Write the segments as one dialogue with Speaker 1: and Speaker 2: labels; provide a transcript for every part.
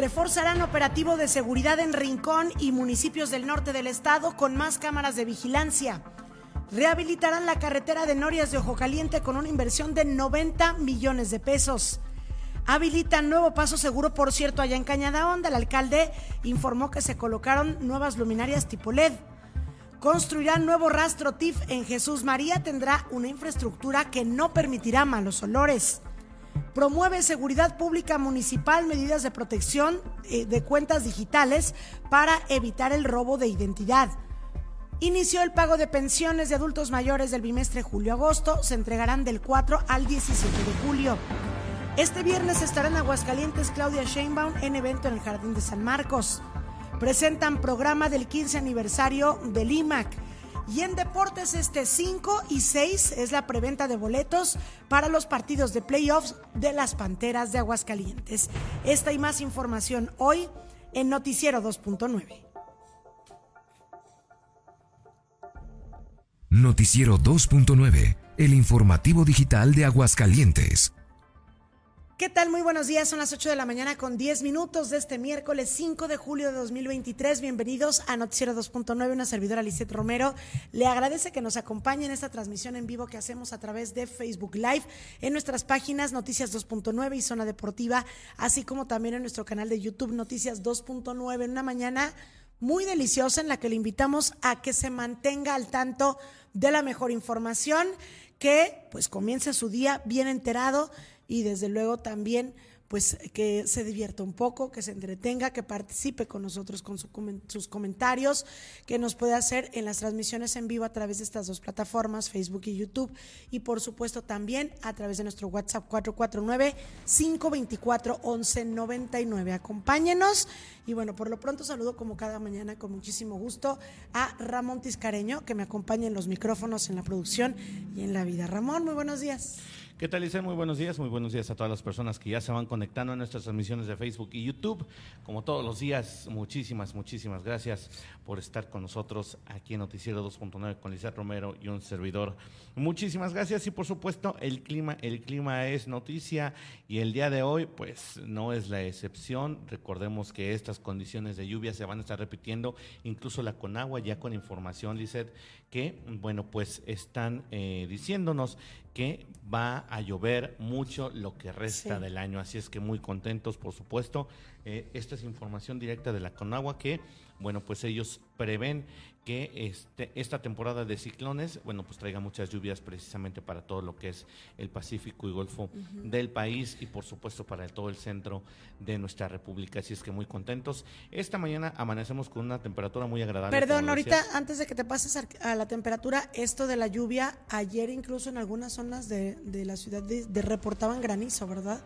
Speaker 1: Reforzarán operativo de seguridad en Rincón y municipios del norte del estado con más cámaras de vigilancia. Rehabilitarán la carretera de Norias de Ojo Caliente con una inversión de 90 millones de pesos. Habilitan nuevo paso seguro, por cierto, allá en Cañada Honda. El alcalde informó que se colocaron nuevas luminarias tipo LED. Construirán nuevo rastro TIF en Jesús María. Tendrá una infraestructura que no permitirá malos olores. Promueve seguridad pública municipal, medidas de protección eh, de cuentas digitales para evitar el robo de identidad. Inició el pago de pensiones de adultos mayores del bimestre julio-agosto. Se entregarán del 4 al 17 de julio. Este viernes estará en Aguascalientes Claudia Sheinbaum en evento en el Jardín de San Marcos. Presentan programa del 15 aniversario del IMAC. Y en deportes este 5 y 6 es la preventa de boletos para los partidos de playoffs de las Panteras de Aguascalientes. Esta y más información hoy en Noticiero 2.9.
Speaker 2: Noticiero 2.9, el informativo digital de Aguascalientes.
Speaker 1: ¿Qué tal? Muy buenos días. Son las 8 de la mañana con 10 minutos de este miércoles 5 de julio de 2023. Bienvenidos a Noticiero 2.9. Una servidora Lisette Romero le agradece que nos acompañe en esta transmisión en vivo que hacemos a través de Facebook Live en nuestras páginas Noticias 2.9 y Zona Deportiva, así como también en nuestro canal de YouTube Noticias 2.9 en una mañana muy deliciosa en la que le invitamos a que se mantenga al tanto de la mejor información, que pues comience su día bien enterado y desde luego también pues que se divierta un poco, que se entretenga, que participe con nosotros con sus comentarios, que nos puede hacer en las transmisiones en vivo a través de estas dos plataformas, Facebook y YouTube, y por supuesto también a través de nuestro WhatsApp 449-524-1199. Acompáñenos y bueno, por lo pronto saludo como cada mañana con muchísimo gusto a Ramón Tiscareño, que me acompaña en los micrófonos, en la producción y en la vida. Ramón, muy buenos días.
Speaker 3: ¿Qué tal, Isabel? Muy buenos días. Muy buenos días a todas las personas que ya se van conectando a nuestras transmisiones de Facebook y YouTube. Como todos los días, muchísimas, muchísimas gracias por estar con nosotros aquí en Noticiero 2.9 con Lizeth Romero y un servidor. Muchísimas gracias y por supuesto el clima, el clima es noticia y el día de hoy pues no es la excepción. Recordemos que estas condiciones de lluvia se van a estar repitiendo, incluso la Conagua ya con información, Lizeth, que bueno pues están eh, diciéndonos que va a llover mucho lo que resta del año. Así es que muy contentos, por supuesto. Eh, esta es información directa de la Conagua que, bueno, pues ellos prevén que este, esta temporada de ciclones, bueno, pues traiga muchas lluvias precisamente para todo lo que es el Pacífico y Golfo del país y por supuesto para todo el centro de nuestra República. Así es que muy contentos. Esta mañana amanecemos con una temperatura muy agradable.
Speaker 1: Perdón, ahorita antes de que te pases a, la temperatura, esto de la lluvia, ayer incluso en algunas zonas de, la ciudad de, reportaban granizo, ¿verdad?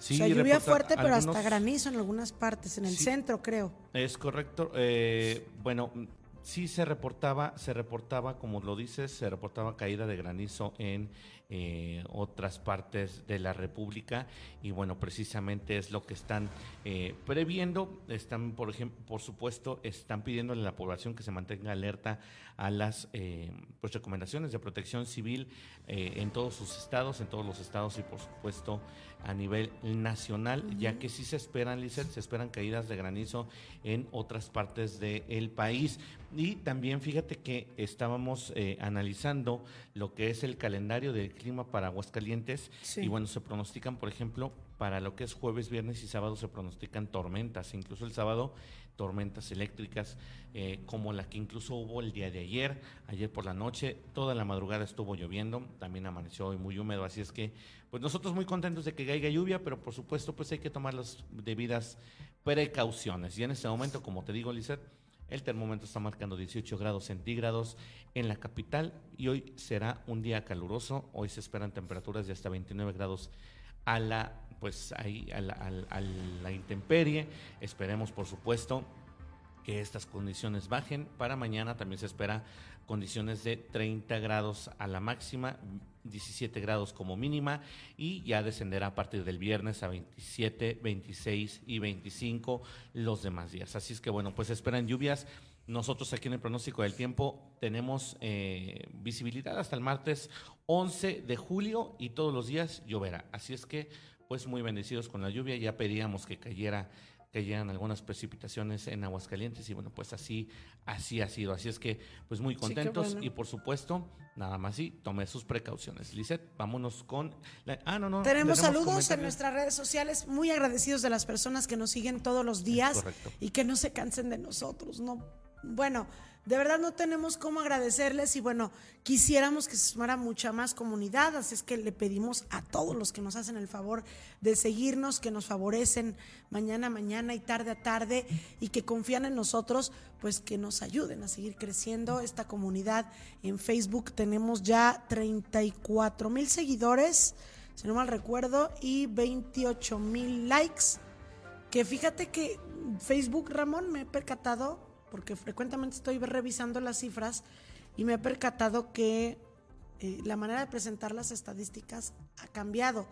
Speaker 1: Sí, o sea, lluvia fuerte, pero hasta granizo en algunas partes, en el centro creo.
Speaker 3: Es correcto. Eh, bueno, sí se reportaba, se reportaba, como lo dices, se reportaba caída de granizo en eh, otras partes de la República y bueno, precisamente es lo que están eh, previendo. Están, por ejemplo, por supuesto, están pidiéndole a la población que se mantenga alerta a las eh, pues, recomendaciones de protección civil en todos sus estados, en todos los estados y por supuesto a nivel nacional, ya que sí se esperan, Lizeth, se esperan caídas de granizo en otras partes del país. Y también fíjate que estábamos eh, analizando lo que es el calendario del clima para Aguascalientes. Y bueno, se pronostican, por ejemplo, para lo que es jueves, viernes y sábado se pronostican tormentas, incluso el sábado tormentas eléctricas eh, como la que incluso hubo el día de ayer, ayer por la noche, toda la madrugada estuvo lloviendo, también amaneció hoy muy húmedo, así es que pues nosotros muy contentos de que caiga lluvia, pero por supuesto pues hay que tomar las debidas precauciones. Y en este momento, como te digo, Lizeth, el termómetro está marcando 18 grados centígrados en la capital y hoy será un día caluroso. Hoy se esperan temperaturas de hasta 29 grados a la pues ahí a la, intemperie. Esperemos, por supuesto, que estas condiciones bajen. Para mañana también se espera condiciones de 30 grados a la máxima, 17 grados como mínima y ya descenderá a partir del viernes a 27, 26 y 25 los demás días. Así es que bueno, pues esperan lluvias. Nosotros aquí en el pronóstico del tiempo tenemos eh, visibilidad hasta el martes 11 de julio y todos los días lloverá. Así es que pues muy bendecidos con la lluvia. Ya pedíamos que cayera que llegan algunas precipitaciones en Aguascalientes y bueno, pues así, así ha sido. Así es que, pues muy contentos y por supuesto, nada más y tome sus precauciones. Lizeth, vámonos con...
Speaker 1: ah, no, no. Tenemos saludos en nuestras redes sociales, muy agradecidos de las personas que nos siguen todos los días y que no se cansen de nosotros, ¿no? Bueno, de verdad no tenemos cómo agradecerles y bueno, quisiéramos que se sumara mucha más comunidad, así es que le pedimos a todos los que nos hacen el favor de seguirnos, que nos favorecen mañana a mañana y tarde a tarde y que confían en nosotros, pues que nos ayuden a seguir creciendo esta comunidad. En Facebook tenemos ya 34 mil seguidores, si no mal recuerdo, y 28 mil likes, que fíjate que Facebook, Ramón, me he percatado porque frecuentemente estoy revisando las cifras y me he percatado que eh, la manera de presentar las estadísticas ha cambiado.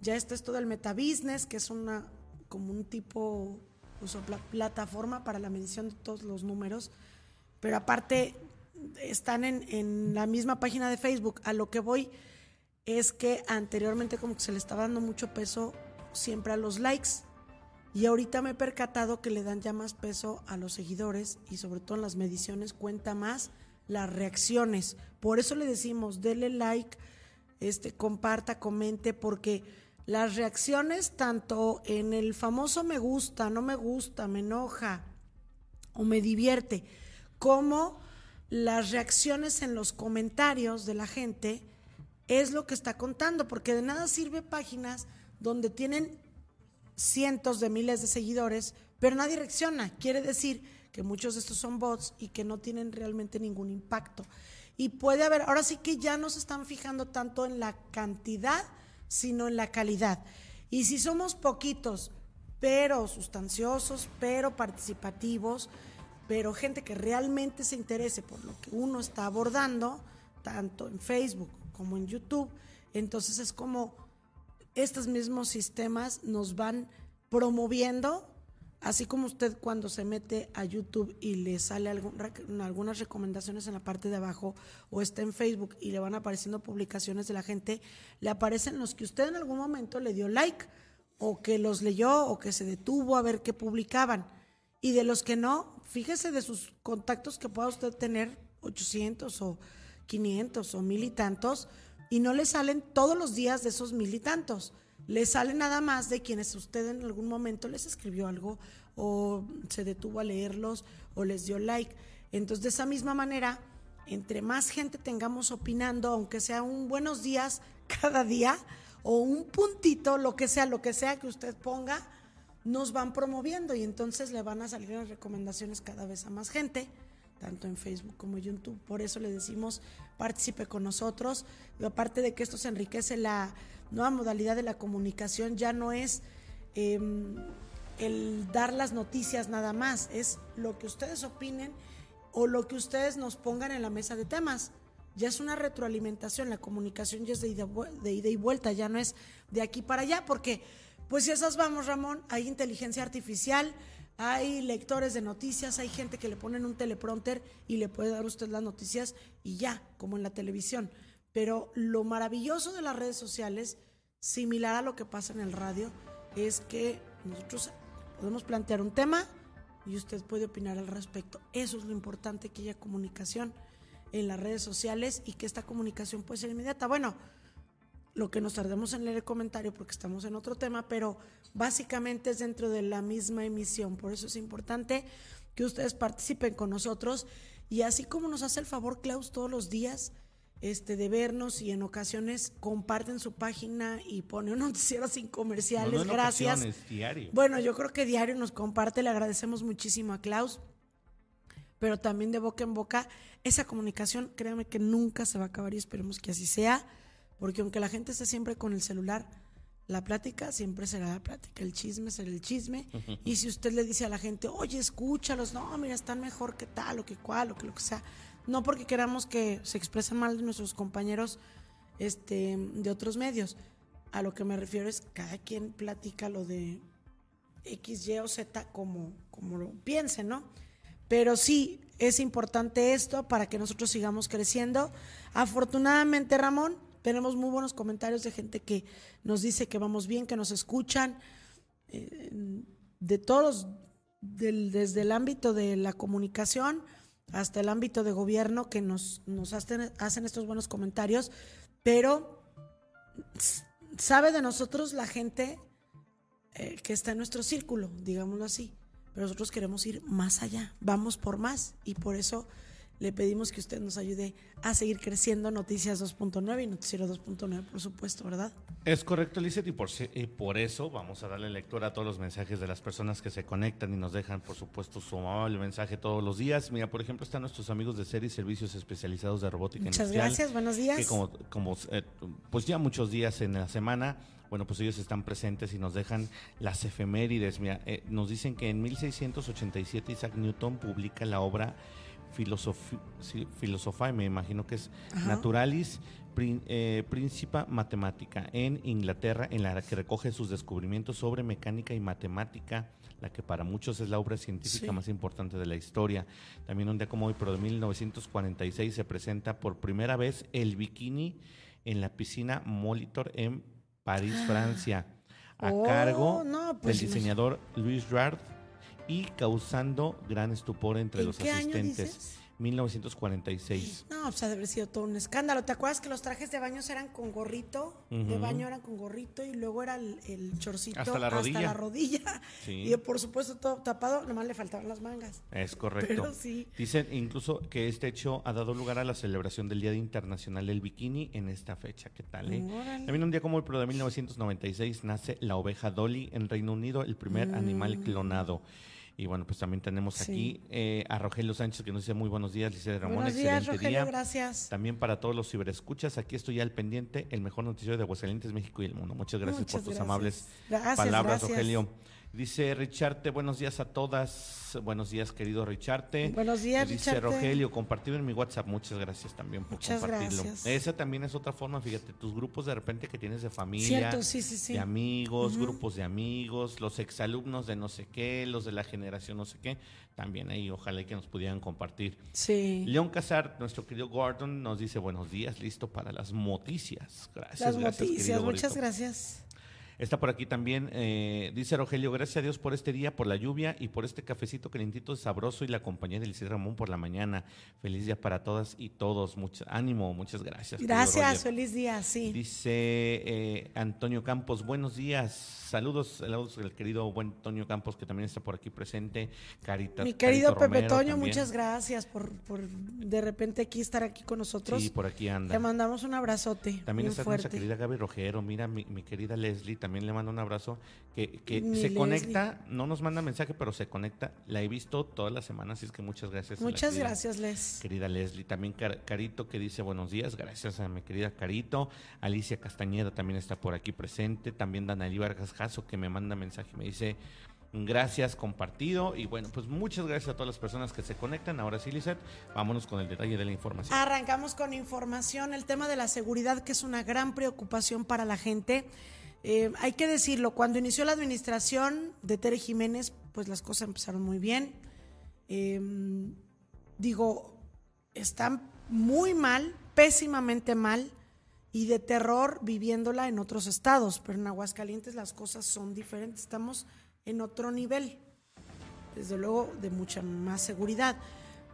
Speaker 1: Ya está esto del metabusiness, que es una como un tipo pues, plataforma para la medición de todos los números, pero aparte están en, en la misma página de Facebook. A lo que voy es que anteriormente como que se le estaba dando mucho peso siempre a los likes y ahorita me he percatado que le dan ya más peso a los seguidores y sobre todo en las mediciones cuenta más las reacciones. Por eso le decimos, dele like, este, comparta, comente, porque las reacciones tanto en el famoso me gusta, no me gusta, me enoja o me divierte, como las reacciones en los comentarios de la gente es lo que está contando, porque de nada sirve páginas donde tienen cientos de miles de seguidores, pero nadie reacciona. Quiere decir que muchos de estos son bots y que no tienen realmente ningún impacto. Y puede haber, ahora sí que ya no se están fijando tanto en la cantidad, sino en la calidad. Y si somos poquitos, pero sustanciosos, pero participativos, pero gente que realmente se interese por lo que uno está abordando, tanto en Facebook como en YouTube, entonces es como estos mismos sistemas nos van promoviendo, así como usted cuando se mete a YouTube y le sale algunas recomendaciones en la parte de abajo o está en Facebook y le van apareciendo publicaciones de la gente, le aparecen los que usted en algún momento le dio like o que los leyó o que se detuvo a ver qué publicaban. Y de los que no, fíjese de sus contactos que pueda usted tener 800 o 500 o mil y tantos, y no le salen todos los días de esos mil y tantos. Le sale nada más de quienes usted en algún momento les escribió algo o se detuvo a leerlos o les dio like. Entonces, de esa misma manera, entre más gente tengamos opinando, aunque sea un buenos días cada día o un puntito, lo que sea, lo que sea que usted ponga, nos van promoviendo y entonces le van a salir las recomendaciones cada vez a más gente tanto en Facebook como en YouTube. Por eso le decimos, participe con nosotros. Y aparte de que esto se enriquece, la nueva modalidad de la comunicación ya no es em, el dar las noticias nada más, es lo que ustedes opinen o lo que ustedes nos pongan en la mesa de temas. Ya es una retroalimentación, la comunicación ya es de ida, de ida y vuelta, ya no es de aquí para allá, porque pues si esas vamos, Ramón, hay inteligencia artificial, hay lectores de noticias, hay gente que le ponen un teleprompter y le puede dar usted las noticias y ya, como en la televisión. Pero lo maravilloso de las redes sociales, similar a lo que pasa en el radio, es que nosotros podemos plantear un tema y usted puede opinar al respecto. Eso es lo importante, que haya comunicación en las redes sociales y que esta comunicación puede ser inmediata. Bueno, lo que nos tardemos en leer el comentario porque estamos en otro tema, pero básicamente es dentro de la misma emisión. Por eso es importante que ustedes participen con nosotros y así como nos hace el favor Klaus todos los días este, de vernos y en ocasiones comparten su página y pone un noticiero sin comerciales. Gracias.
Speaker 3: diario.
Speaker 1: Bueno, yo creo que diario nos comparte, le agradecemos muchísimo a Klaus, pero también de boca en boca, esa comunicación, créanme que nunca se va a acabar y esperemos que así sea porque aunque la gente esté siempre con el celular, la plática siempre será la plática, el chisme será el chisme. Y si usted le dice a la gente, oye, escúchalos, no, mira, están mejor que tal, o que cual, o que lo que sea. No porque queramos que se expresen mal de nuestros compañeros este, de otros medios. A lo que me refiero es cada quien platica lo de X, Y o Z como, como lo piense, ¿no? Pero sí, es importante esto para que nosotros sigamos creciendo. Afortunadamente, Ramón, tenemos muy buenos comentarios de gente que nos dice que vamos bien, que nos escuchan. Eh, de todos, desde el ámbito de la comunicación hasta el ámbito de gobierno que nos, nos hacen, hacen estos buenos comentarios, pero sabe de nosotros la gente eh, que está en nuestro círculo, digámoslo así. Pero nosotros queremos ir más allá, vamos por más y por eso le pedimos que usted nos ayude a seguir creciendo Noticias 2.9 y Noticiero 2.9, por supuesto, ¿verdad?
Speaker 3: Es correcto, Lizeth, y por, y por eso vamos a darle lectura a todos los mensajes de las personas que se conectan y nos dejan, por supuesto, su amable mensaje todos los días. Mira, por ejemplo, están nuestros amigos de series y servicios especializados de robótica
Speaker 1: Muchas gracias, buenos días.
Speaker 3: Que como, como eh, pues ya muchos días en la semana bueno, pues ellos están presentes y nos dejan las efemérides. Mira, eh, nos dicen que en 1687 Isaac Newton publica la obra filosofía, me imagino que es Naturalis eh, Principa Matemática en Inglaterra, en la que recoge sus descubrimientos sobre mecánica y matemática, la que para muchos es la obra científica más importante de la historia. También un día como hoy, pero de 1946, se presenta por primera vez el bikini en la piscina Molitor en París, ah. Francia, a oh, cargo pues del diseñador Louis Rard y causando gran estupor entre los asistentes. 1946.
Speaker 1: No, pues ha de haber sido todo un escándalo. ¿Te acuerdas que los trajes de baño eran con gorrito? De baño eran con gorrito y luego era el, chorcito
Speaker 3: hasta la rodilla.
Speaker 1: Hasta la rodilla. Y por supuesto todo tapado, nomás le faltaban las mangas.
Speaker 3: Es correcto. Dicen incluso que este hecho ha dado lugar a la celebración del Día Internacional del Bikini en esta fecha. ¿Qué tal? Eh? También un día como el pro de 1996 nace la oveja Dolly en Reino Unido, el primer animal mm. clonado. Y bueno, pues también tenemos aquí eh, a Rogelio Sánchez que nos dice muy buenos días, Lice Ramón.
Speaker 1: Buenos días, Rogelio, gracias.
Speaker 3: También para todos los ciberescuchas, aquí estoy al pendiente, el mejor noticiero de Aguascalientes, México y el mundo. Muchas gracias por tus amables palabras, Rogelio. Dice Richarte, buenos días a todas. Buenos días, querido Richarte.
Speaker 1: Buenos días,
Speaker 3: Dice Rogelio, compartido en mi WhatsApp. Muchas gracias también por Muchas compartirlo. Gracias. Esa también es otra forma, fíjate, tus grupos de repente que tienes de familia, de amigos, grupos de amigos, los exalumnos de no sé qué, los de la generación no sé qué, también ahí ojalá que nos pudieran compartir.
Speaker 1: Sí.
Speaker 3: León Casar, nuestro querido Gordon, nos dice buenos días, listo para las noticias. Gracias.
Speaker 1: Las noticias, muchas gracias.
Speaker 3: Está por aquí también, eh, dice Rogelio, gracias a Dios por este día, por la lluvia y por este cafecito calentito sabroso y la compañía de Liceo Ramón por la mañana. Feliz día para todas y todos. Mucho ánimo, muchas gracias.
Speaker 1: Gracias, feliz día, sí.
Speaker 3: Dice eh, Antonio Campos, buenos días. Saludos, saludos al querido buen Antonio Campos que también está por aquí presente. Carita.
Speaker 1: Mi querido Pepe Toño, muchas gracias por, por de repente aquí estar aquí con nosotros.
Speaker 3: Sí, por aquí anda.
Speaker 1: Te mandamos un abrazote.
Speaker 3: También está nuestra querida Gaby Rojero, mira mi, mi querida Leslie también le mando un abrazo, que, se conecta, no nos manda mensaje, pero se conecta. La he visto todas las semanas, así es que muchas gracias.
Speaker 1: Muchas gracias, Les.
Speaker 3: Querida Leslie. También Carito que dice buenos días, gracias a mi querida Carito. Alicia Castañeda también está por aquí presente. También Danali Vargas Jasso que me manda mensaje, me dice... Gracias, compartido. Y bueno, pues muchas gracias a todas las personas que se conectan. Ahora sí, Lizeth, vámonos con el detalle de la información.
Speaker 1: Arrancamos con información, el tema de la seguridad, que es una gran preocupación para la gente. Eh, hay que decirlo, cuando inició la administración de Tere Jiménez, pues las cosas empezaron muy bien. Em, digo, están muy mal, pésimamente mal y de terror viviéndola en otros estados, pero en Aguascalientes las cosas son diferentes, estamos en otro nivel, desde luego de mucha más seguridad,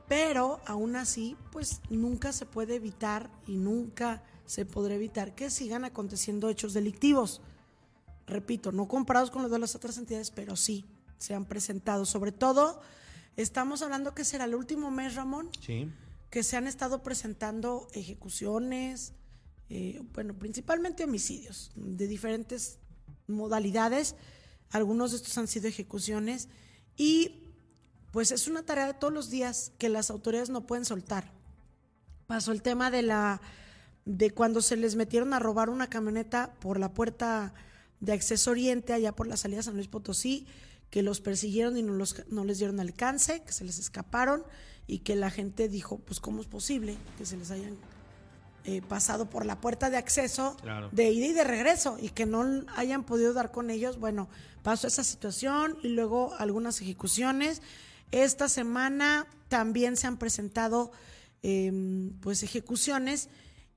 Speaker 1: pero aún así, pues nunca se puede evitar y nunca se podrá evitar que sigan aconteciendo hechos delictivos repito, no comparados con los de las otras entidades, pero sí se han presentado. Sobre todo, estamos hablando que será el último mes, Ramón,
Speaker 3: sí.
Speaker 1: que se han estado presentando ejecuciones, eh, bueno, principalmente homicidios de diferentes modalidades. Algunos de estos han sido ejecuciones y pues es una tarea de todos los días que las autoridades no pueden soltar. Pasó el tema de la de cuando se les metieron a robar una camioneta por la puerta de Acceso Oriente, allá por la salida San Luis Potosí, que los persiguieron y no, los, no les dieron alcance, que se les escaparon y que la gente dijo, pues cómo es posible que se les hayan eh, pasado por la puerta de acceso de ida y de regreso y que no hayan podido dar con ellos. Bueno, pasó esa situación y luego algunas ejecuciones. Esta semana también se han presentado em, pues ejecuciones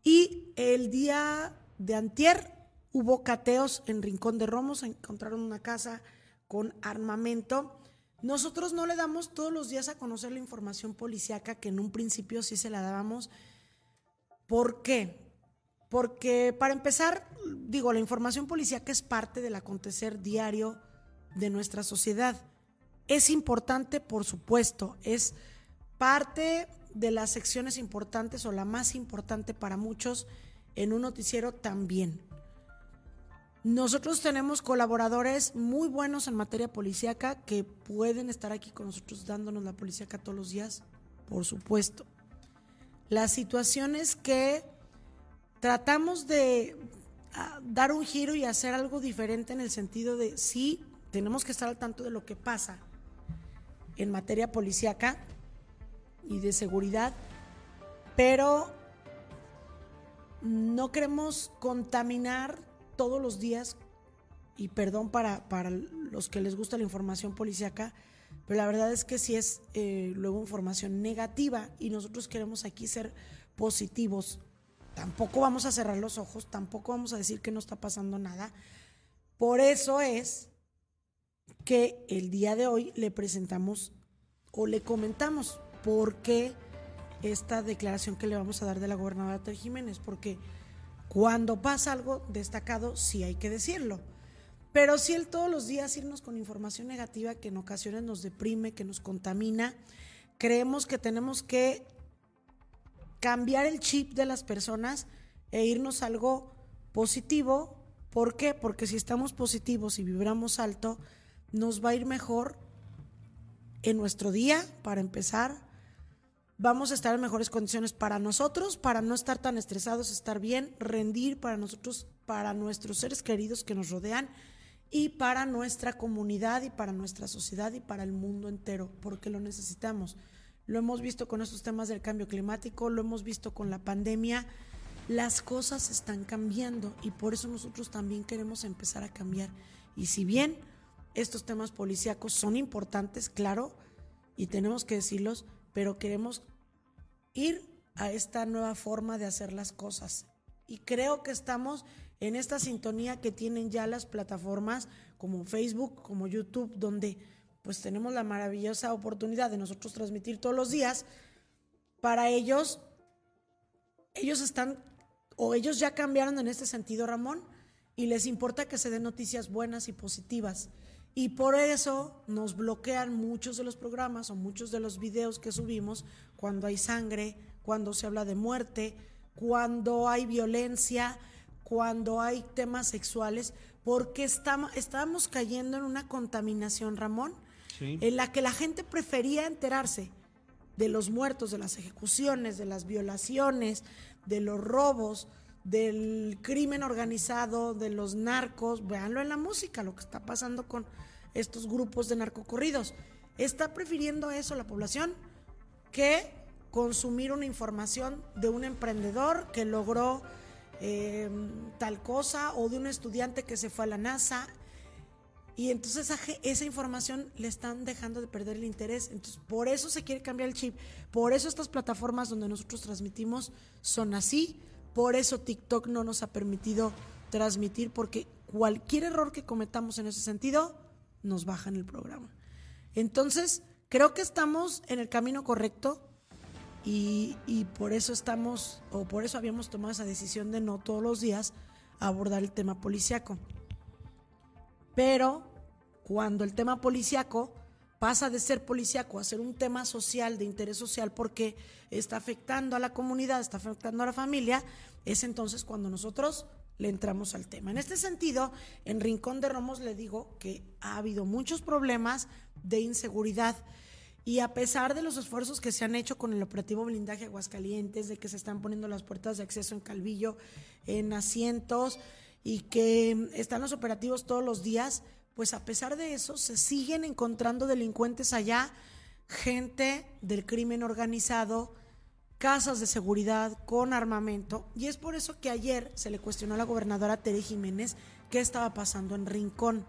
Speaker 1: y el día de antier Hubo cateos en Rincón de Romos, encontraron una casa con armamento. Nosotros no le damos todos los días a conocer la información policíaca que en un principio sí se la dábamos. ¿Por qué? Porque para empezar, digo, la información policíaca es parte del acontecer diario de nuestra sociedad. Es importante, por supuesto, es parte de las secciones importantes o la más importante para muchos en un noticiero también. Nosotros tenemos colaboradores muy buenos en materia policíaca que pueden estar aquí con nosotros dándonos la policíaca todos los días, por supuesto. Las situaciones que tratamos de ah, dar un giro y hacer algo diferente en el sentido de sí, tenemos que estar al tanto de lo que pasa en materia policíaca y de seguridad, pero no queremos contaminar todos los días, y perdón para, para los que les gusta la información policíaca, pero la verdad es que sí es eh, luego información negativa y nosotros queremos aquí ser positivos. Tampoco vamos a cerrar los ojos, tampoco vamos a decir que no está pasando nada. Por eso es que el día de hoy le presentamos o le comentamos por qué esta declaración que le vamos a dar de la gobernadora Ter Jiménez, porque cuando pasa algo destacado sí hay que decirlo. Pero si el todos los días irnos con información negativa que en ocasiones nos deprime, que nos contamina, creemos que tenemos que cambiar el chip de las personas e irnos a algo positivo. ¿Por qué? Porque si estamos positivos y vibramos alto, nos va a ir mejor en nuestro día, para empezar. Vamos a estar en mejores condiciones para nosotros, para no estar tan estresados, estar bien, rendir para nosotros, para nuestros seres queridos que nos rodean y para nuestra comunidad y para nuestra sociedad y para el mundo entero, porque lo necesitamos. Lo hemos visto con estos temas del cambio climático, lo hemos visto con la pandemia. Las cosas están cambiando y por eso nosotros también queremos empezar a cambiar. Y si bien estos temas policíacos son importantes, claro, y tenemos que decirlos, pero queremos ir a esta nueva forma de hacer las cosas. Y creo que estamos en esta sintonía que tienen ya las plataformas como Facebook, como YouTube, donde pues tenemos la maravillosa oportunidad de nosotros transmitir todos los días. Para ellos, ellos están, o ellos ya cambiaron en este sentido, Ramón, y les importa que se den noticias buenas y positivas. Y por eso nos bloquean muchos de los programas o muchos de los videos que subimos cuando hay sangre, cuando se habla de muerte, cuando hay violencia, cuando hay temas sexuales, porque estamos, estábamos cayendo en una contaminación, Ramón, en la que la gente prefería enterarse de los muertos, de las ejecuciones, de las violaciones, de los robos, del crimen organizado, de los narcos, véanlo en la música, lo que está pasando con estos grupos de narcocorridos. Está prefiriendo eso la población que consumir una información de un emprendedor que logró eh, tal cosa o de un estudiante que se fue a la NASA. Y entonces esa, esa, información le están dejando de perder el interés. Entonces, por eso se quiere cambiar el chip. Por eso estas plataformas donde nosotros transmitimos son así. Por eso TikTok no nos ha permitido transmitir, porque cualquier error que cometamos en ese sentido nos baja en el programa. Entonces, creo que estamos en el camino correcto y, por eso estamos, o por eso habíamos tomado esa decisión de no todos los días abordar el tema policiaco. Pero cuando el tema policiaco pasa de ser policíaco a ser un tema social, de interés social, porque está afectando a la comunidad, está afectando a la familia, es entonces cuando nosotros le entramos al tema. En este sentido, en Rincón de Romos le digo que ha habido muchos problemas de inseguridad y a pesar de los esfuerzos que se han hecho con el operativo blindaje Aguascalientes, de que se están poniendo las puertas de acceso en Calvillo, en asientos y que están los operativos todos los días, pues a pesar de eso se siguen encontrando delincuentes allá, gente del crimen organizado, casas de seguridad con armamento. Y es por eso que ayer se le cuestionó a la gobernadora Tere Jiménez qué estaba pasando en Rincón.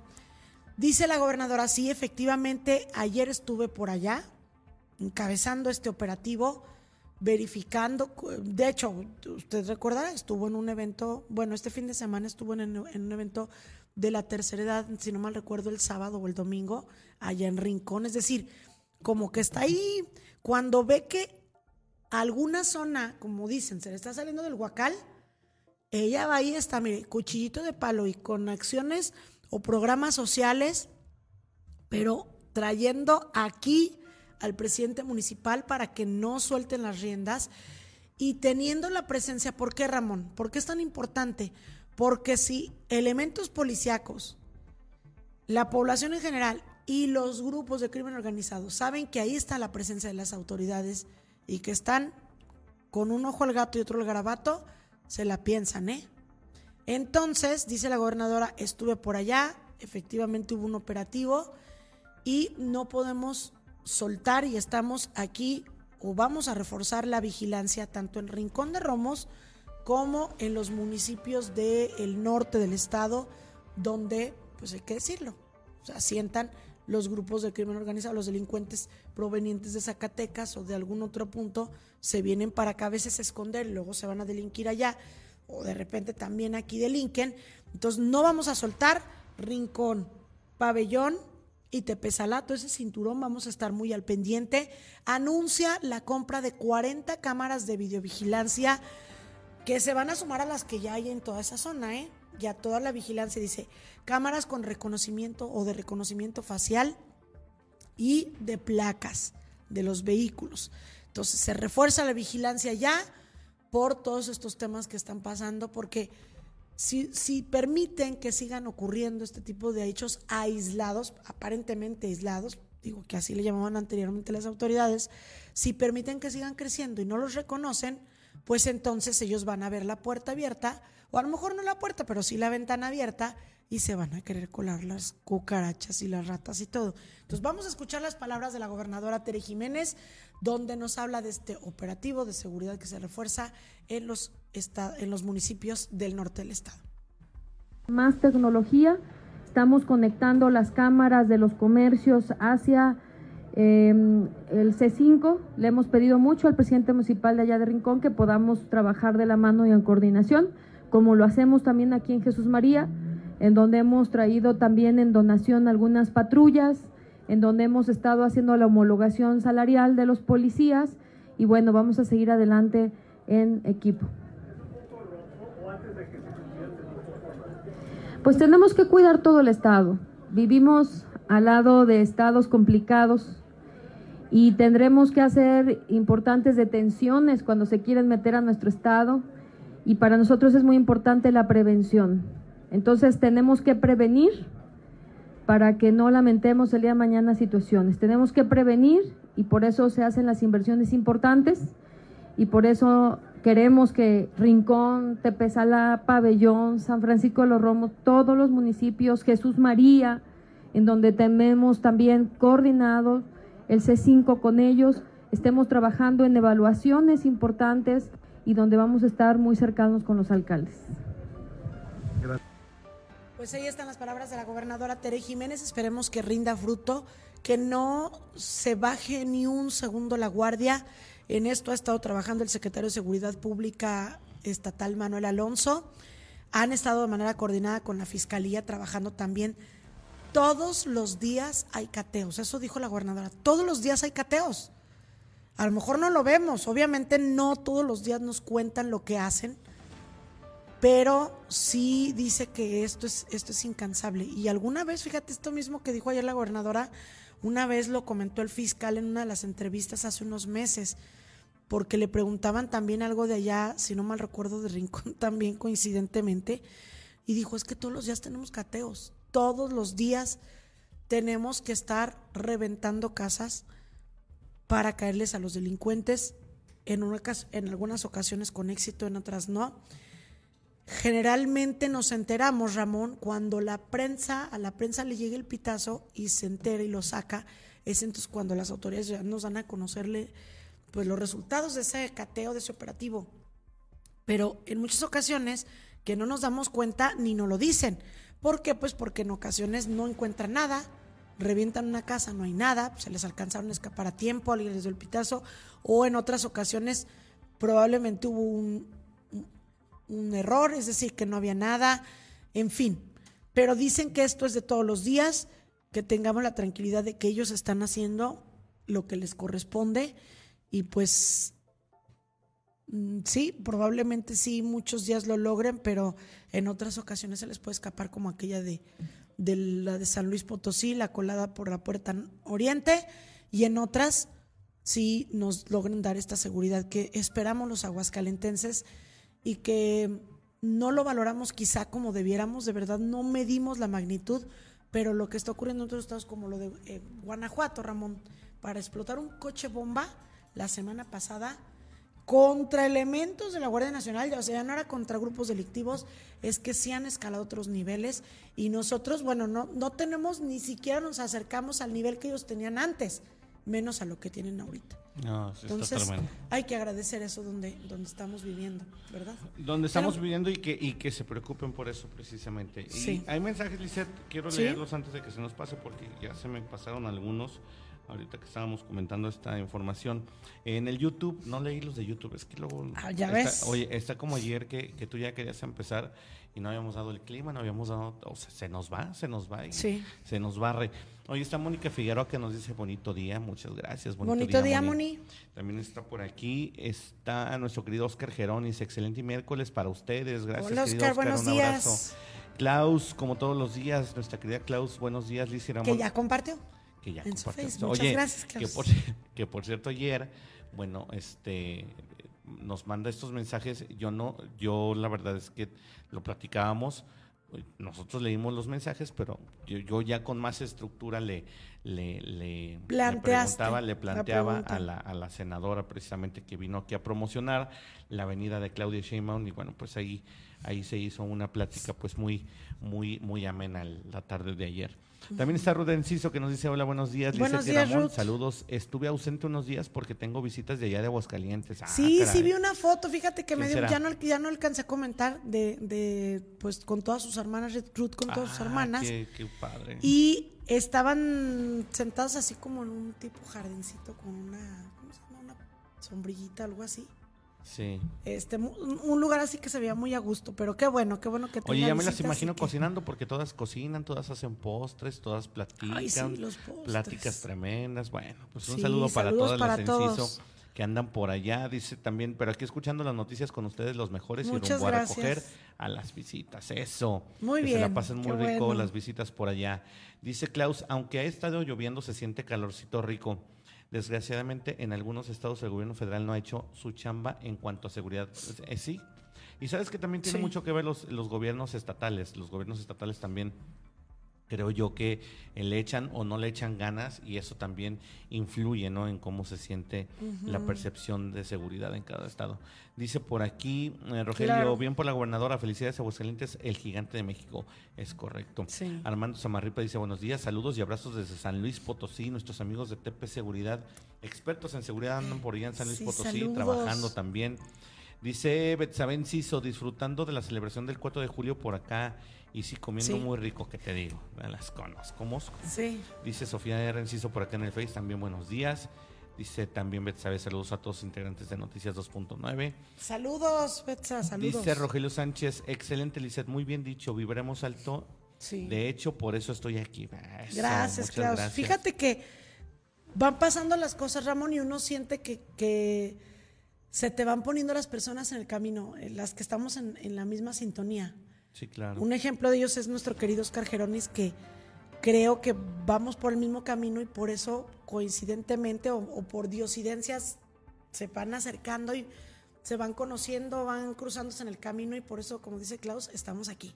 Speaker 1: Dice la gobernadora, sí, efectivamente, ayer estuve por allá, encabezando este operativo, verificando, de hecho, usted recordará, estuvo en un evento, bueno, este fin de semana estuvo en, en un evento de la tercera edad, si no mal recuerdo, el sábado o el domingo, allá en Rincón. Es decir, como que está ahí, cuando ve que alguna zona, como dicen, se le está saliendo del huacal, ella va ahí, está, mire, cuchillito de palo y con acciones o programas sociales, pero trayendo aquí al presidente municipal para que no suelten las riendas y teniendo la presencia, ¿por qué Ramón? ¿Por qué es tan importante? Porque si elementos policíacos, la población en general y los grupos de crimen organizado saben que ahí está la presencia de las autoridades y que están con un ojo al gato y otro al garabato, se la piensan, ¿eh? Entonces, dice la gobernadora, estuve por allá, efectivamente hubo un operativo y no podemos soltar y estamos aquí o vamos a reforzar la vigilancia tanto en Rincón de Romos como en los municipios del norte del estado, donde, pues hay que decirlo, se asientan los grupos de crimen organizado, los delincuentes provenientes de Zacatecas o de algún otro punto, se vienen para acá a veces a esconder luego se van a delinquir allá, o de repente también aquí delinquen. Entonces no vamos a soltar Rincón, Pabellón y Tepezalá, todo ese cinturón, vamos a estar muy al pendiente. Anuncia la compra de 40 cámaras de videovigilancia que se van a sumar a las que ya hay en toda esa zona, ¿eh? Ya toda la vigilancia dice cámaras con reconocimiento o de reconocimiento facial y de placas de los vehículos. Entonces se refuerza la vigilancia ya por todos estos temas que están pasando, porque si, si permiten que sigan ocurriendo este tipo de hechos aislados, aparentemente aislados, digo que así le llamaban anteriormente las autoridades, si permiten que sigan creciendo y no los reconocen, pues entonces ellos van a ver la puerta abierta, o a lo mejor no la puerta, pero sí la ventana abierta, y se van a querer colar las cucarachas y las ratas y todo. Entonces vamos a escuchar las palabras de la gobernadora Tere Jiménez, donde nos habla de este operativo de seguridad que se refuerza en los, en los municipios del norte del estado.
Speaker 4: Más tecnología, estamos conectando las cámaras de los comercios hacia em, el C5. Le hemos pedido mucho al presidente municipal de allá de Rincón que podamos trabajar de la mano y en coordinación, como lo hacemos también aquí en Jesús María en donde hemos traído también en donación algunas patrullas, en donde hemos estado haciendo la homologación salarial de los policías y bueno, vamos a seguir adelante en equipo. Pues tenemos que cuidar todo el Estado. Vivimos al lado de estados complicados y tendremos que hacer importantes detenciones cuando se quieren meter a nuestro Estado y para nosotros es muy importante la prevención. Entonces tenemos que prevenir para que no lamentemos el día de mañana situaciones. Tenemos que prevenir y por eso se hacen las inversiones importantes y por eso queremos que Rincón, Tepezalá, Pabellón, San Francisco de los Romos, todos los municipios, Jesús María, en donde tenemos también coordinado el C5 con ellos, estemos trabajando en evaluaciones importantes y donde vamos a estar muy cercanos con los alcaldes.
Speaker 1: Pues ahí están las palabras de la gobernadora Tere Jiménez. Esperemos que rinda fruto, que no se baje ni un segundo la guardia. En esto ha estado trabajando el secretario de Seguridad Pública estatal Manuel Alonso. Han estado de manera coordinada con la Fiscalía trabajando también. Todos los días hay cateos, eso dijo la gobernadora. Todos los días hay cateos. A lo mejor no lo vemos, obviamente no todos los días nos cuentan lo que hacen, pero sí dice que esto es, esto es incansable. Y alguna vez, fíjate, esto mismo que dijo ayer la gobernadora, una vez lo comentó el fiscal en una de las entrevistas hace unos meses, porque le preguntaban también algo de allá, si no mal recuerdo, de Rincón también coincidentemente, y dijo, es que todos los días tenemos cateos, todos los días tenemos que estar reventando casas para caerles a los delincuentes, en, una, en algunas ocasiones con éxito, en otras no Generalmente nos enteramos, Ramón, cuando la prensa, a la prensa le llega el pitazo y se entera y lo saca, es entonces cuando las autoridades ya nos dan a conocerle pues los resultados de ese cateo, de ese operativo. Pero en muchas ocasiones que no nos damos cuenta ni nos lo dicen. ¿Por qué? Pues porque en ocasiones no encuentran nada, revientan una casa, no hay nada, se les alcanzaron a escapar a tiempo, alguien les dio el pitazo, o en otras ocasiones probablemente hubo un, error, es decir, que no había nada, en fin. pero dicen que esto es de todos los días, que tengamos la tranquilidad de que ellos están haciendo lo que les corresponde y pues sí, probablemente sí, muchos días lo logren, pero en otras ocasiones se les puede escapar como aquella de, de la de San Luis Potosí, la colada por la puerta oriente, y en otras sí nos logren dar esta seguridad que esperamos los aguascalentenses y que no lo valoramos quizá como debiéramos, de verdad no medimos la magnitud, pero lo que está ocurriendo en otros estados como lo de eh, Guanajuato, Ramón, para explotar un coche bomba la semana pasada contra elementos de la Guardia Nacional, o sea, ya no era contra grupos delictivos, es que sí han escalado otros niveles y nosotros, bueno, no, no tenemos, ni siquiera nos acercamos al nivel que ellos tenían antes, menos a lo que tienen ahorita.
Speaker 3: No, sí está
Speaker 1: Entonces, hay que agradecer eso donde, donde estamos viviendo, ¿verdad?
Speaker 3: Donde estamos
Speaker 1: Pero-
Speaker 3: viviendo y que, y que se preocupen por eso precisamente. Y
Speaker 1: Sí.
Speaker 3: hay mensajes, Lisette, quiero
Speaker 1: Sí.
Speaker 3: leerlos antes de que se nos pase porque ya se me pasaron algunos ahorita que estábamos comentando esta información. En el YouTube, no leí los de YouTube, es que luego...
Speaker 1: Ah, ya
Speaker 3: está-
Speaker 1: ves.
Speaker 3: Oye, está como ayer que, que tú ya querías empezar y no habíamos dado el clima, no habíamos dado... O sea, se nos va, se nos va y
Speaker 1: Sí.
Speaker 3: se nos barre. Oye, está Mónica Figueroa que nos dice bonito día, muchas gracias. Bonito,
Speaker 1: Bonito día, Moni.
Speaker 3: también está por aquí, está nuestro querido Oscar Geronis, excelente miércoles para ustedes, gracias
Speaker 1: Hola,
Speaker 3: querido
Speaker 1: Oscar, buenos
Speaker 3: un abrazo.
Speaker 1: días.
Speaker 3: Klaus, como todos los días, nuestra querida Klaus, buenos días, Liz y Ramón.
Speaker 1: Que ya compartió.
Speaker 3: Que ya
Speaker 1: en su. Facebook. Muchas gracias,
Speaker 3: que
Speaker 1: Klaus.
Speaker 3: por, que por cierto ayer, bueno, este nos manda estos mensajes, yo no, yo la verdad es que lo platicábamos, nosotros leímos los mensajes, pero yo, yo ya con más estructura le, le, le, preguntaba, le
Speaker 1: la
Speaker 3: planteaba a la, a la senadora precisamente que vino aquí a promocionar la avenida de Claudia Sheinbaum y bueno, pues ahí, ahí se hizo una plática pues muy, muy, muy amena la tarde de ayer. También está Ruth Enciso que nos dice hola, buenos días,
Speaker 1: Buenos
Speaker 3: Lizeth y
Speaker 1: días,
Speaker 3: Ramón,
Speaker 1: Ruth.
Speaker 3: saludos. Estuve ausente unos días porque tengo visitas de allá de Aguascalientes. Ah,
Speaker 1: Sí,
Speaker 3: caray.
Speaker 1: sí vi una foto, fíjate que me
Speaker 3: ¿Quién
Speaker 1: dio,
Speaker 3: será?
Speaker 1: ya no, ya no alcancé a comentar de, de, pues con todas sus hermanas, Ruth con todas sus
Speaker 3: Ah,
Speaker 1: hermanas.
Speaker 3: Qué, qué padre.
Speaker 1: Y estaban sentados así como en un tipo jardincito con una, ¿cómo se llama? Una sombrillita, algo así.
Speaker 3: Sí.
Speaker 1: Este, un lugar así que se veía muy a gusto, pero qué bueno, qué bueno que
Speaker 3: Oye, ya me las imagino
Speaker 1: que-
Speaker 3: cocinando porque todas cocinan, todas hacen postres, todas platican.
Speaker 1: Ay, sí, los postres.
Speaker 3: Pláticas tremendas. Bueno, pues un
Speaker 1: Sí,
Speaker 3: saludo para todas
Speaker 1: para
Speaker 3: las
Speaker 1: todos.
Speaker 3: Que andan por allá. Dice también, pero aquí escuchando las noticias con ustedes, los mejores
Speaker 1: Muchas
Speaker 3: y rumbo a
Speaker 1: gracias.
Speaker 3: recoger a las visitas. Eso.
Speaker 1: Muy
Speaker 3: que se la
Speaker 1: bien,
Speaker 3: pasen muy rico
Speaker 1: bueno.
Speaker 3: las visitas por allá. Dice Klaus, aunque ha estado lloviendo, se siente calorcito rico. Desgraciadamente, en algunos estados el gobierno federal no ha hecho su chamba en cuanto a seguridad. Eh, sí. Y sabes que también tiene
Speaker 1: Sí.
Speaker 3: mucho que ver los, los gobiernos estatales. Los gobiernos estatales también creo yo que le echan o no le echan ganas y eso también influye ¿no? en cómo se siente la percepción de seguridad en cada estado. Dice por aquí, eh, Rogelio,
Speaker 1: Claro.
Speaker 3: bien por la gobernadora, felicidades a Aguascalientes, el gigante de México, es correcto.
Speaker 1: Sí.
Speaker 3: Armando Samarripa dice buenos días, saludos y abrazos desde San Luis Potosí, nuestros amigos de TP Seguridad, expertos en seguridad andan por allá en San Luis
Speaker 1: Sí,
Speaker 3: Potosí,
Speaker 1: saludos.
Speaker 3: trabajando también. Dice Betsabe Enciso, disfrutando de la celebración del 4 de julio por acá y sí comiendo
Speaker 1: Sí.
Speaker 3: muy rico, que te digo, las conozco. mosco.
Speaker 1: Sí.
Speaker 3: Dice Sofía R. Enciso por acá en el Face, también buenos días. Dice también Betsabe, saludos a todos los integrantes de Noticias 2.9.
Speaker 1: Saludos, Betsa, saludos.
Speaker 3: Dice Rogelio Sánchez, excelente Lizeth, muy bien dicho, viviremos alto.
Speaker 1: Sí.
Speaker 3: De hecho, por eso estoy aquí. Eso,
Speaker 1: Gracias, Klaus.
Speaker 3: gracias.
Speaker 1: Fíjate que van pasando las cosas, Ramón, y uno siente que, que se te van poniendo las personas en el camino, eh, las que estamos en, en la misma sintonía.
Speaker 3: Sí, claro.
Speaker 1: Un ejemplo de ellos es nuestro querido Oscar Geronis, que creo que vamos por el mismo camino y por eso, coincidentemente o, o por diosidencias, se van acercando y se van conociendo, van cruzándose en el camino y por eso, como dice Klaus, estamos aquí.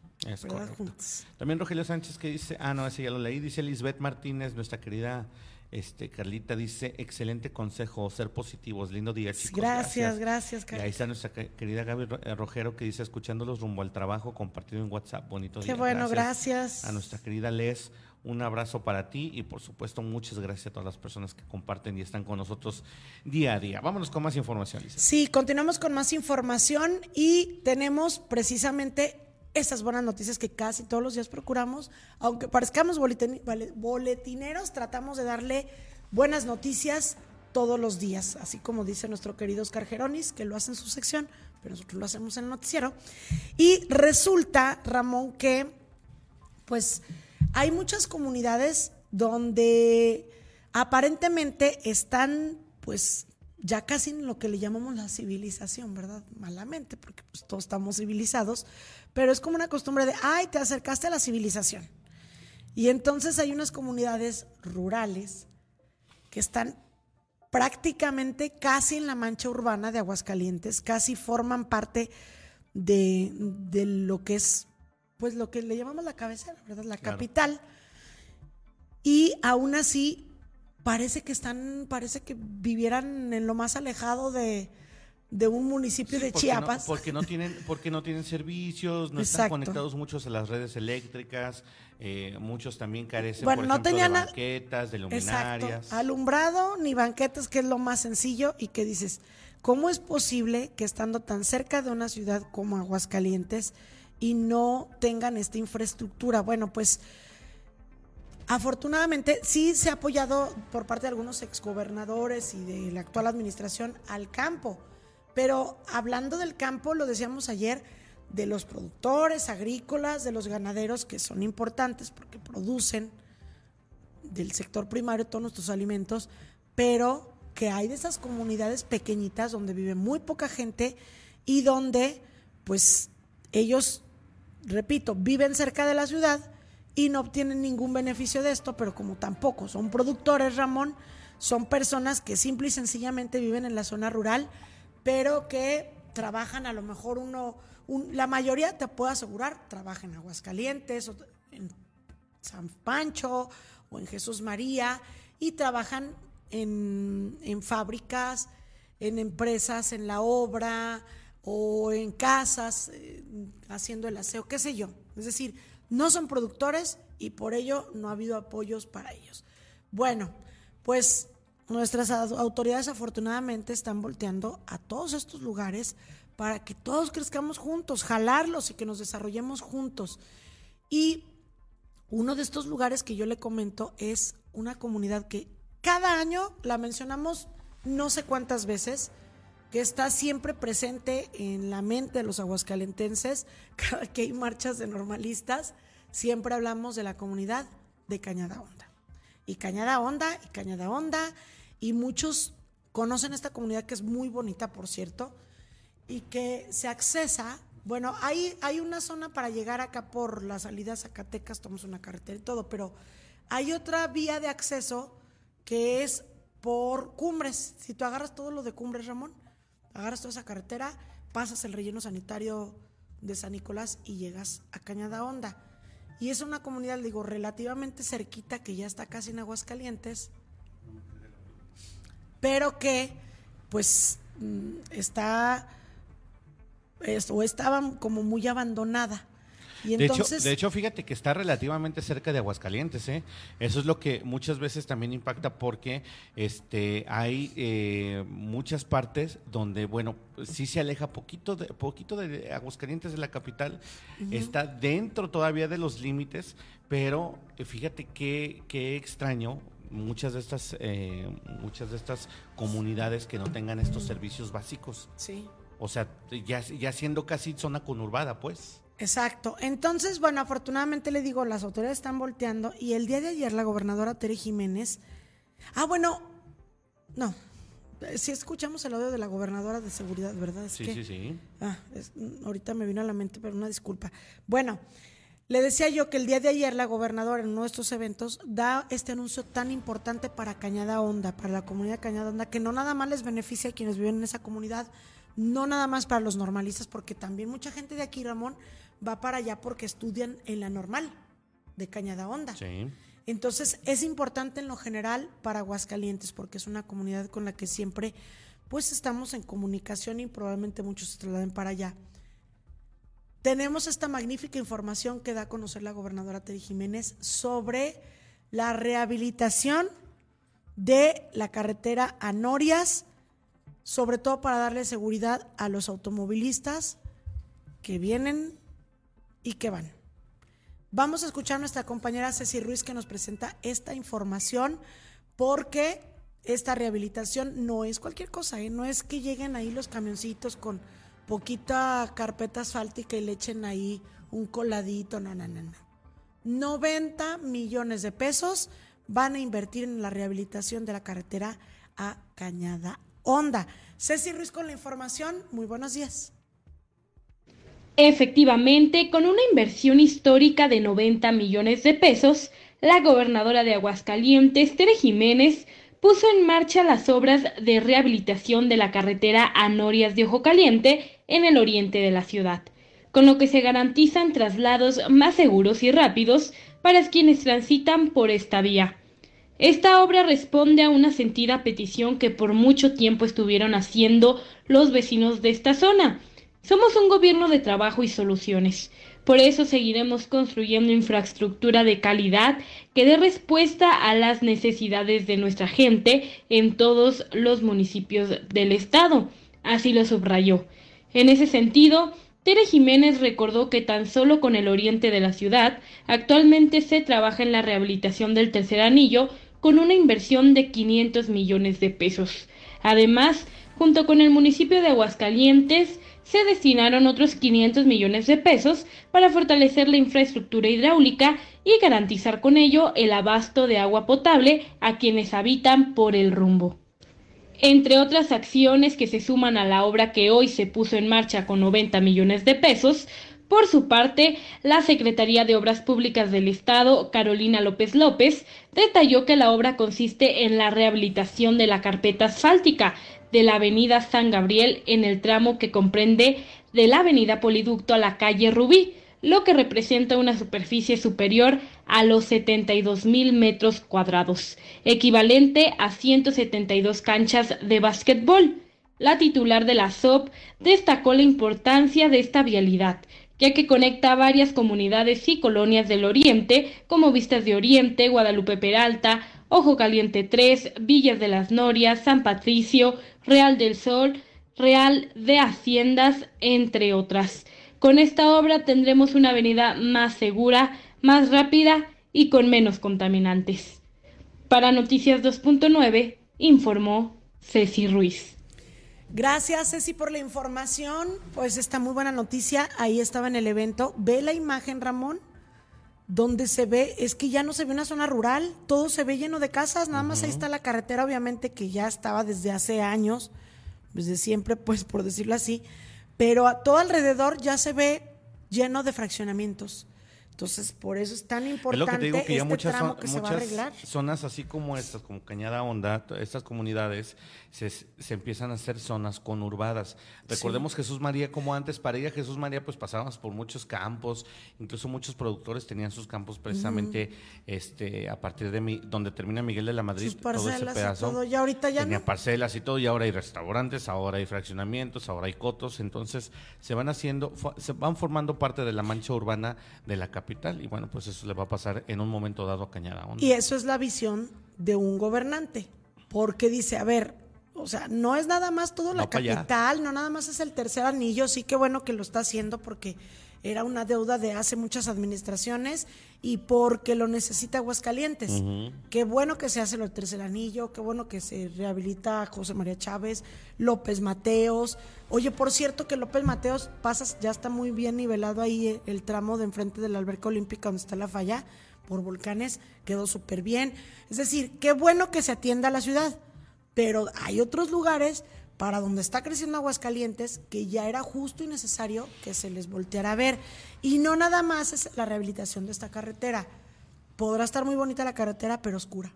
Speaker 3: También Rogelio Sánchez que dice, ah, no, ese ya lo leí, dice Lisbeth Martínez, nuestra querida este, Carlita, dice, excelente consejo, ser positivos, lindo día, chicos.
Speaker 1: Gracias, gracias,
Speaker 3: Y
Speaker 1: Carlos.
Speaker 3: ahí está nuestra que- querida Gaby eh, Rojero que dice, escuchándolos rumbo al trabajo, compartido en WhatsApp, bonito
Speaker 1: Qué
Speaker 3: día.
Speaker 1: bueno, gracias.
Speaker 3: A nuestra querida Les, un abrazo para ti y por supuesto muchas gracias a todas las personas que comparten y están con nosotros día a día. Vámonos con más información, Lisa.
Speaker 1: Sí, continuamos con más información y tenemos precisamente esas buenas noticias que casi todos los días procuramos. Aunque parezcamos boletineros, tratamos de darle buenas noticias todos los días, así como dice nuestro querido Oscar Geronis, que lo hace en su sección, pero nosotros lo hacemos en el noticiero. Y resulta, Ramón, que pues hay muchas comunidades donde aparentemente están pues ya casi en lo que le llamamos la civilización, ¿verdad? Malamente, porque pues todos estamos civilizados, pero es como una costumbre de, ay, te acercaste a la civilización. Y entonces hay unas comunidades rurales que están prácticamente casi en la mancha urbana de Aguascalientes, casi forman parte de, de lo que es, pues lo que le llamamos la cabecera, ¿verdad? La capital. Y aún así parece que están, parece que vivieran en lo más alejado de, un municipio de Chiapas.
Speaker 3: porque no tienen, porque no tienen servicios, no están conectados muchos a las redes eléctricas, eh, muchos también carecen por ejemplo, de banquetas, de luminarias.
Speaker 1: Alumbrado ni banquetas, que es lo más sencillo, y que dices, ¿cómo es posible que estando tan cerca de una ciudad como Aguascalientes y no tengan esta infraestructura? Bueno, pues Afortunadamente, sí se ha apoyado por parte de algunos exgobernadores y de la actual administración al campo. Pero hablando del campo, lo decíamos ayer, de los productores agrícolas, de los ganaderos, que son importantes porque producen del sector primario todos nuestros alimentos, pero que hay de esas comunidades pequeñitas donde vive muy poca gente y donde, pues, ellos, repito, viven cerca de la ciudad y no obtienen ningún beneficio de esto, pero como tampoco son productores, Ramón, son personas que simple y sencillamente viven en la zona rural, pero que trabajan a lo mejor uno, la mayoría te puedo asegurar, trabaja en Aguascalientes, o en San Pancho o en Jesús María y trabajan en, en fábricas, en empresas, en la obra o en casas, eh, haciendo el aseo, qué sé yo. Es decir, no son productores y por ello no ha habido apoyos para ellos. Bueno, pues nuestras autoridades afortunadamente están volteando a todos estos lugares para que todos crezcamos juntos, jalarlos y que nos desarrollemos juntos. Y uno de estos lugares que yo le comento es una comunidad que cada año la mencionamos no sé cuántas veces, que está siempre presente en la mente de los aguascalentenses, cada que hay marchas de normalistas, siempre hablamos de la comunidad de Cañada Honda. Y Cañada Honda, y Cañada Honda, y muchos conocen esta comunidad que es muy bonita, por cierto, y que se accesa, bueno, hay, hay una zona para llegar acá por la salida a Zacatecas, tomamos una carretera y todo, pero hay otra vía de acceso que es por cumbres. Si tú agarras todo lo de cumbres, Ramón, agarras toda esa carretera, pasas el relleno sanitario de San Nicolás y llegas a Cañada Honda. Y es una comunidad, digo, relativamente cerquita, que ya está casi en Aguascalientes, pero que pues mm, está o estaba como muy abandonada
Speaker 3: de, hecho, de hecho, fíjate que está relativamente cerca de Aguascalientes, ¿eh? Eso es lo que muchas veces también impacta porque este, hay eh, muchas partes donde, bueno, sí se aleja poquito de, poquito de Aguascalientes de la capital, está dentro todavía de los límites, pero eh, fíjate qué, qué extraño muchas de estas eh, muchas de estas comunidades que no tengan estos servicios básicos.
Speaker 1: Sí.
Speaker 3: O sea, ya, ya siendo casi zona conurbada, pues.
Speaker 1: Exacto. Entonces, bueno, afortunadamente le digo, las autoridades están volteando y el día de ayer la gobernadora Tere Jiménez, ah, bueno, no, si escuchamos el audio de la gobernadora de seguridad, ¿verdad?
Speaker 3: sí, sí, sí.
Speaker 1: Ah, ahorita me vino a la mente, pero una disculpa. Bueno, le decía yo que el día de ayer la gobernadora en nuestros eventos da este anuncio tan importante para Cañada Honda, para la comunidad Cañada Honda, que no nada más les beneficia a quienes viven en esa comunidad, no nada más para los normalistas, porque también mucha gente de aquí, Ramón, va para allá porque estudian en la normal de Cañada Honda. Entonces es importante en lo general para Aguascalientes porque es una comunidad con la que siempre pues estamos en comunicación y probablemente muchos se trasladen para allá. Tenemos esta magnífica información que da a conocer la gobernadora Teri Jiménez sobre la rehabilitación de la carretera a Norias, sobre todo para darle seguridad a los automovilistas que vienen y que van. Vamos a escuchar a nuestra compañera Ceci Ruiz que nos presenta esta información porque esta rehabilitación no es cualquier cosa, ¿eh? no es que lleguen ahí los camioncitos con poquita carpeta asfáltica y le echen ahí un coladito, no, no, no, no. 90 millones de pesos van a invertir en la rehabilitación de la carretera a Cañada Honda. Ceci Ruiz con la información. Muy buenos días.
Speaker 5: Efectivamente, con una inversión histórica de 90 millones de pesos, la gobernadora de Aguascalientes, Tere Jiménez, puso en marcha las obras de rehabilitación de la carretera a Norias de Ojo Caliente en el oriente de la ciudad, con lo que se garantizan traslados más seguros y rápidos para quienes transitan por esta vía. Esta obra responde a una sentida petición que por mucho tiempo estuvieron haciendo los vecinos de esta zona. Somos un gobierno de trabajo y soluciones. Por eso seguiremos construyendo infraestructura de calidad que dé respuesta a las necesidades de nuestra gente en todos los municipios del estado. Así lo subrayó. En ese sentido, Tere Jiménez recordó que tan solo con el oriente de la ciudad actualmente se trabaja en la rehabilitación del tercer anillo con una inversión de 500 millones de pesos. Además, junto con el municipio de Aguascalientes, se destinaron otros 500 millones de pesos para fortalecer la infraestructura hidráulica y garantizar con ello el abasto de agua potable a quienes habitan por el rumbo. Entre otras acciones que se suman a la obra que hoy se puso en marcha con 90 millones de pesos, por su parte, la Secretaría de Obras Públicas del Estado, Carolina López López, detalló que la obra consiste en la rehabilitación de la carpeta asfáltica de la Avenida San Gabriel en el tramo que comprende de la Avenida Poliducto a la calle Rubí, lo que representa una superficie superior a los 72 mil metros cuadrados, equivalente a 172 canchas de básquetbol. La titular de la SOP destacó la importancia de esta vialidad, ya que conecta varias comunidades y colonias del Oriente, como Vistas de Oriente, Guadalupe Peralta, Ojo Caliente 3, Villas de las Norias, San Patricio, Real del Sol, Real de Haciendas, entre otras. Con esta obra tendremos una avenida más segura, más rápida y con menos contaminantes. Para Noticias 2.9, informó Ceci Ruiz.
Speaker 1: Gracias, Ceci, por la información. Pues esta muy buena noticia. Ahí estaba en el evento. Ve la imagen, Ramón, donde se ve, es que ya no se ve una zona rural, todo se ve lleno de casas, nada más ahí está la carretera, obviamente, que ya estaba desde hace años, desde siempre, pues por decirlo así, pero a todo alrededor ya se ve lleno de fraccionamientos. Entonces, por eso es tan importante
Speaker 3: es lo que que ya
Speaker 1: este
Speaker 3: muchas,
Speaker 1: tramo que se va a arreglar.
Speaker 3: zonas así como estas, como Cañada Honda, estas comunidades, se, se empiezan a hacer zonas conurbadas. Recordemos Jesús María, como antes, para ir a Jesús María, pues pasábamos por muchos campos, incluso muchos productores tenían sus campos precisamente este, a partir de mi, donde termina Miguel de la Madrid, todo ese pedazo.
Speaker 1: Y todo, ya ahorita ya
Speaker 3: tenía parcelas y todo, y ahora hay restaurantes, ahora hay fraccionamientos, ahora hay cotos, entonces se van haciendo, se van formando parte de la mancha urbana de la capital y bueno, pues eso le va a pasar en un momento dado a Cañada
Speaker 1: Y eso es la visión de un gobernante, porque dice, a ver, o sea, no es nada más todo la capital, no nada más es el tercer anillo, sí que bueno que lo está haciendo porque era una deuda de hace muchas administraciones y porque lo necesita Aguascalientes. Qué bueno que se hace el tercer anillo, qué bueno que se rehabilita José María Chávez, López Mateos. Oye, por cierto que López Mateos pasas, ya está muy bien nivelado ahí eh, el tramo de enfrente de la alberca olímpica donde está la falla por volcanes, quedó súper bien. Es decir, qué bueno que se atienda a la ciudad, pero hay otros lugares para donde está creciendo Aguascalientes, que ya era justo y necesario que se les volteara a ver. Y no nada más es la rehabilitación de esta carretera. Podrá estar muy bonita la carretera, pero oscura.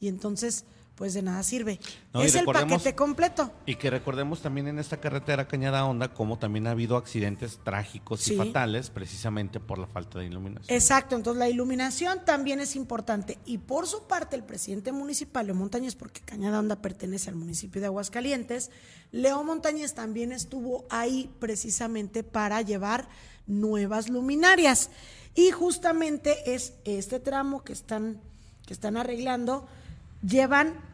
Speaker 1: Y entonces pues de nada sirve. es el paquete completo.
Speaker 3: Y que recordemos también en esta carretera Cañada Honda como también ha habido accidentes trágicos y fatales precisamente por la falta de iluminación.
Speaker 1: Exacto, entonces la iluminación también es importante. Y por su parte el presidente municipal, Leo Montañez, porque Cañada Honda pertenece al municipio de Aguascalientes, Leo Montañez también estuvo ahí precisamente para llevar nuevas luminarias. Y justamente es este tramo que están, que están arreglando, llevan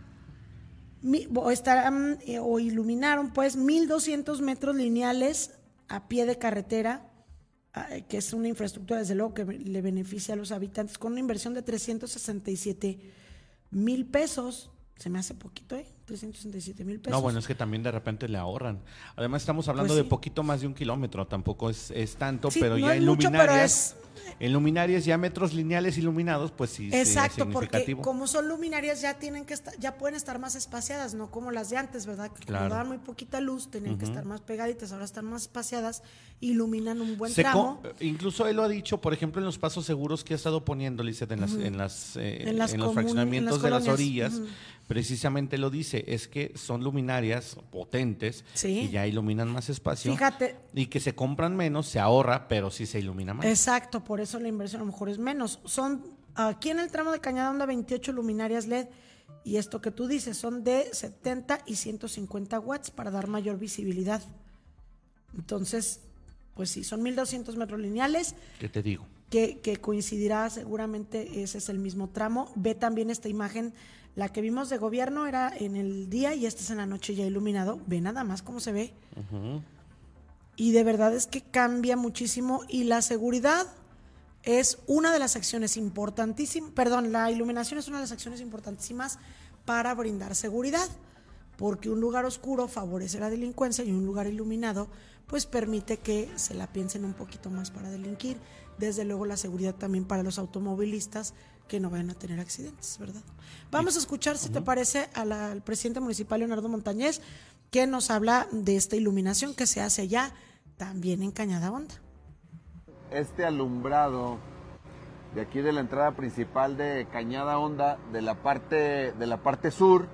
Speaker 1: o, estarán, eh, o iluminaron pues 1.200 metros lineales a pie de carretera, ah, eh, que es una infraestructura desde luego que le beneficia a los habitantes, con una inversión de 367 mil pesos. Se me hace poquito, ¿eh? 367 mil pesos.
Speaker 3: No, bueno, es que también de repente le ahorran. Además, estamos hablando
Speaker 1: Pues sí.
Speaker 3: de poquito más de un kilómetro, tampoco es, es tanto,
Speaker 1: Sí,
Speaker 3: pero
Speaker 1: no
Speaker 3: ya en luminarias, en luminarias ya metros lineales iluminados, pues sí, sí es
Speaker 1: Exacto, porque como son luminarias ya tienen que estar, ya pueden estar más espaciadas, no como las de antes, ¿verdad? Que
Speaker 3: Claro.
Speaker 1: daban muy poquita luz, tenían que estar más pegaditas, ahora están más espaciadas, iluminan un buen
Speaker 3: Se
Speaker 1: tramo.
Speaker 3: co- incluso él lo ha dicho, por ejemplo, en los pasos seguros que ha estado poniendo, Lizeth, en, las, en, las, eh,
Speaker 1: En las
Speaker 3: en los fraccionamientos
Speaker 1: en las
Speaker 3: de las orillas, precisamente lo dice, es que son luminarias potentes
Speaker 1: Sí.
Speaker 3: y ya iluminan más espacio.
Speaker 1: Fíjate,
Speaker 3: Y que se compran menos, se ahorra, pero sí se ilumina más.
Speaker 1: Exacto, por eso la inversión a lo mejor es menos. Son aquí en el tramo de Cañada Honda 28 luminarias LED y esto que tú dices son de 70 y 150 watts para dar mayor visibilidad. Entonces, pues sí, son 1200 metros lineales
Speaker 3: ¿Qué te digo?
Speaker 1: que, que coincidirá seguramente ese es el mismo tramo. Ve también esta imagen, la que vimos de gobierno era en el día y esta es en la noche ya iluminado. Ve nada más cómo se ve. Y de verdad es que cambia muchísimo y la seguridad es una de las acciones importantísimas, perdón, la iluminación es una de las acciones importantísimas para brindar seguridad, porque un lugar oscuro favorece la delincuencia y un lugar iluminado pues permite que se la piensen un poquito más para delinquir. Desde luego la seguridad también para los automovilistas que no vayan a tener accidentes, ¿verdad? Vamos a escuchar, si te parece, a la- al presidente municipal Leonardo Montañez, que nos habla de esta iluminación que se hace allá también en Cañada Honda.
Speaker 6: este alumbrado de aquí de la entrada principal de Cañada Honda, de la parte, de la parte sur,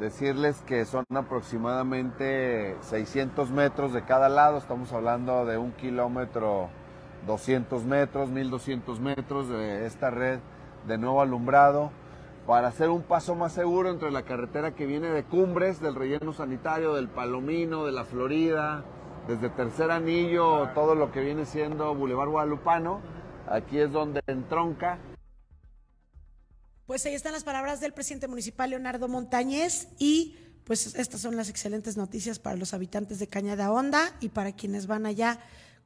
Speaker 6: decirles que son aproximadamente 600 metros de cada lado, estamos hablando de un kilómetro 200 metros, 1200 metros de esta red de nuevo alumbrado para hacer un paso más seguro entre la carretera que viene de Cumbres, del relleno sanitario, del Palomino, de la Florida, desde Tercer Anillo, todo lo que viene siendo Boulevard Guadalupano. Aquí es donde entronca
Speaker 1: Pues ahí están las palabras del presidente municipal Leonardo Montañez y pues estas son las excelentes noticias para los habitantes de Cañada Honda y para quienes van allá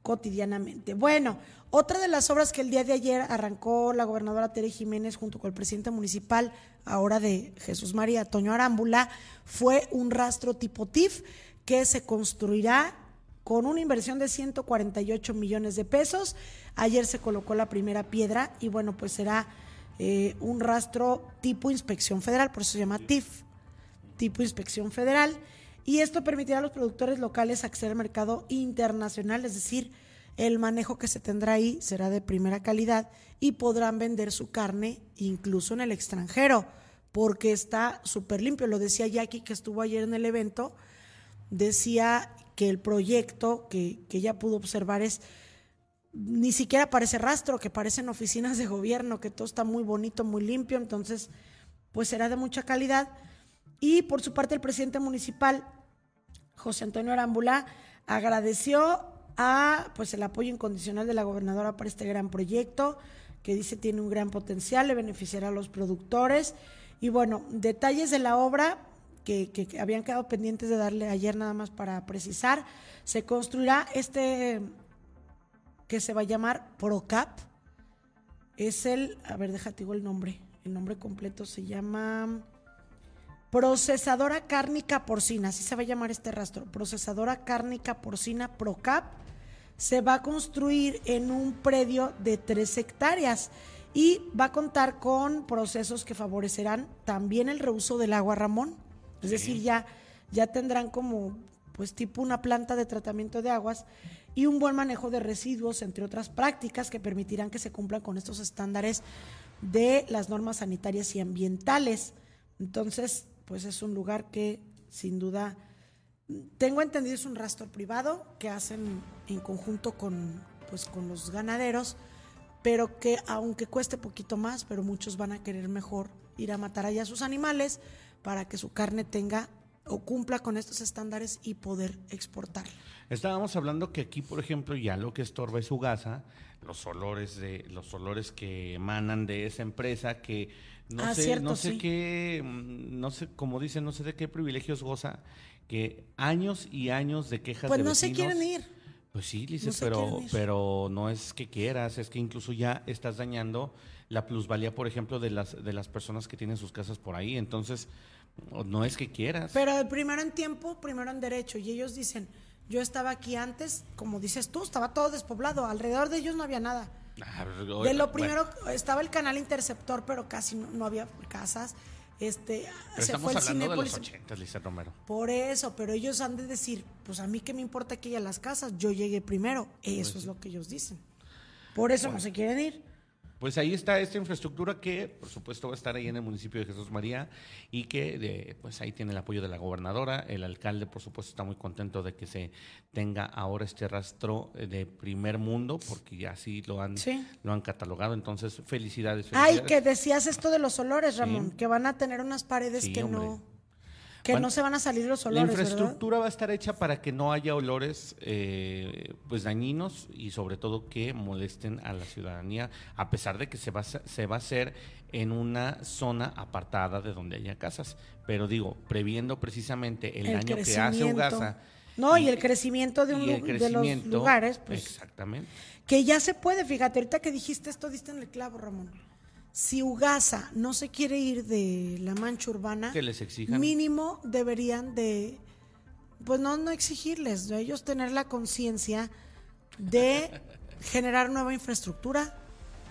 Speaker 1: cotidianamente. Bueno, otra de las obras que el día de ayer arrancó la gobernadora Tere Jiménez junto con el presidente municipal, ahora de Jesús María Toño Arámbula, fue un rastro tipo TIF que se construirá con una inversión de 148 millones de pesos. Ayer se colocó la primera piedra y bueno, pues será eh, un rastro tipo inspección federal, por eso se llama TIF, tipo inspección federal. Y esto permitirá a los productores locales acceder al mercado internacional, es decir, el manejo que se tendrá ahí será de primera calidad y podrán vender su carne incluso en el extranjero, porque está súper limpio. Lo decía Jackie que estuvo ayer en el evento, decía que el proyecto que, que ella pudo observar es ni siquiera parece rastro, que parecen oficinas de gobierno, que todo está muy bonito, muy limpio, entonces pues será de mucha calidad. Y por su parte el presidente municipal, José Antonio Arámbula, agradeció a pues el apoyo incondicional de la gobernadora para este gran proyecto, que dice tiene un gran potencial, le beneficiará a los productores. Y bueno, detalles de la obra que, que- habían quedado pendientes de darle ayer nada más para precisar. Se construirá este que se va a llamar PROCAP. Es el, a ver, déjate digo el nombre. El nombre completo se llama Procesadora Cárnica Porcina, así se va a llamar este rastro. Procesadora Cárnica Porcina PROCAP se va a construir en un predio de tres hectáreas y va a contar con procesos que favorecerán también el reuso del agua Ramón. Es decir, ya, ya tendrán como pues tipo una planta de tratamiento de aguas y un buen manejo de residuos, entre otras prácticas que permitirán que se cumplan con estos estándares de las normas sanitarias y ambientales. Entonces, pues es un lugar que sin duda, tengo entendido es un rastro privado que hacen en conjunto con, pues, con los ganaderos, pero que aunque cueste poquito más, pero muchos van a querer mejor ir a matar allá sus animales para que su carne tenga o cumpla con estos estándares y poder exportarla.
Speaker 3: Estábamos hablando que aquí, por ejemplo, ya lo que estorba es su gasa, los olores de los olores que emanan de esa empresa que no
Speaker 1: Ah,
Speaker 3: sé,
Speaker 1: cierto,
Speaker 3: no sé
Speaker 1: sí.
Speaker 3: qué, mm, no sé, como dicen, no sé de qué privilegios goza, que años y años de quejas
Speaker 1: Pues
Speaker 3: de
Speaker 1: no se
Speaker 3: vecinos
Speaker 1: quieren ir.
Speaker 3: Pues sí, Lice,
Speaker 1: No se
Speaker 3: pero, pero no es que quieras, es que incluso ya estás dañando la plusvalía, por ejemplo, de las, de las personas que tienen sus casas por ahí. Entonces, no es que quieras.
Speaker 1: Pero primero en tiempo, primero en derecho. Y ellos dicen, yo estaba aquí antes, como dices tú, estaba todo despoblado. Alrededor de ellos no había nada.
Speaker 3: Ah,
Speaker 1: De
Speaker 3: bueno,
Speaker 1: lo primero estaba el canal interceptor, pero casi no, no había casas. Este,
Speaker 3: pero
Speaker 1: se fue el
Speaker 3: hablando de los
Speaker 1: Cinépolis.
Speaker 3: 80, Lice Romero.
Speaker 1: Por eso, pero ellos han de decir, pues a mí qué me importa que haya las casas, yo llegué primero.
Speaker 3: Pues
Speaker 1: Eso es lo que ellos dicen. Por eso no se quieren ir.
Speaker 3: Pues ahí está esta infraestructura que, por supuesto, va a estar ahí en el municipio de Jesús María y que, de, pues ahí tiene el apoyo de la gobernadora. El alcalde, por supuesto, está muy contento de que se tenga ahora este rastro de primer mundo, porque ya así lo han,
Speaker 1: Sí.
Speaker 3: lo han catalogado. Entonces, felicidades.
Speaker 1: Ay,
Speaker 3: felicidades.
Speaker 1: que decías esto de los olores, Ramón, que van a tener unas paredes
Speaker 3: Sí,
Speaker 1: que
Speaker 3: hombre.
Speaker 1: no que
Speaker 3: Van-
Speaker 1: no se van a salir los
Speaker 3: La
Speaker 1: olores, ¿verdad?
Speaker 3: infraestructura va a estar hecha para que no haya olores eh, pues dañinos y sobre todo que molesten a la ciudadanía, a pesar de que se va, a hacer- se va a hacer en una zona apartada de donde haya casas. Pero digo, previendo precisamente el, daño que hace
Speaker 1: crecimiento.
Speaker 3: Ugasa.
Speaker 1: No, y, el crecimiento de, un lu- de los
Speaker 3: crecimiento,
Speaker 1: lugares, pues
Speaker 3: Exactamente.
Speaker 1: que ya se puede, fíjate, ahorita que dijiste esto, diste en el clavo, Ramón. Si Ugasa no se quiere ir de la mancha urbana,
Speaker 3: Que les exijan.
Speaker 1: mínimo deberían de, pues no, no exigirles, de ellos tener la conciencia de generar nueva infraestructura,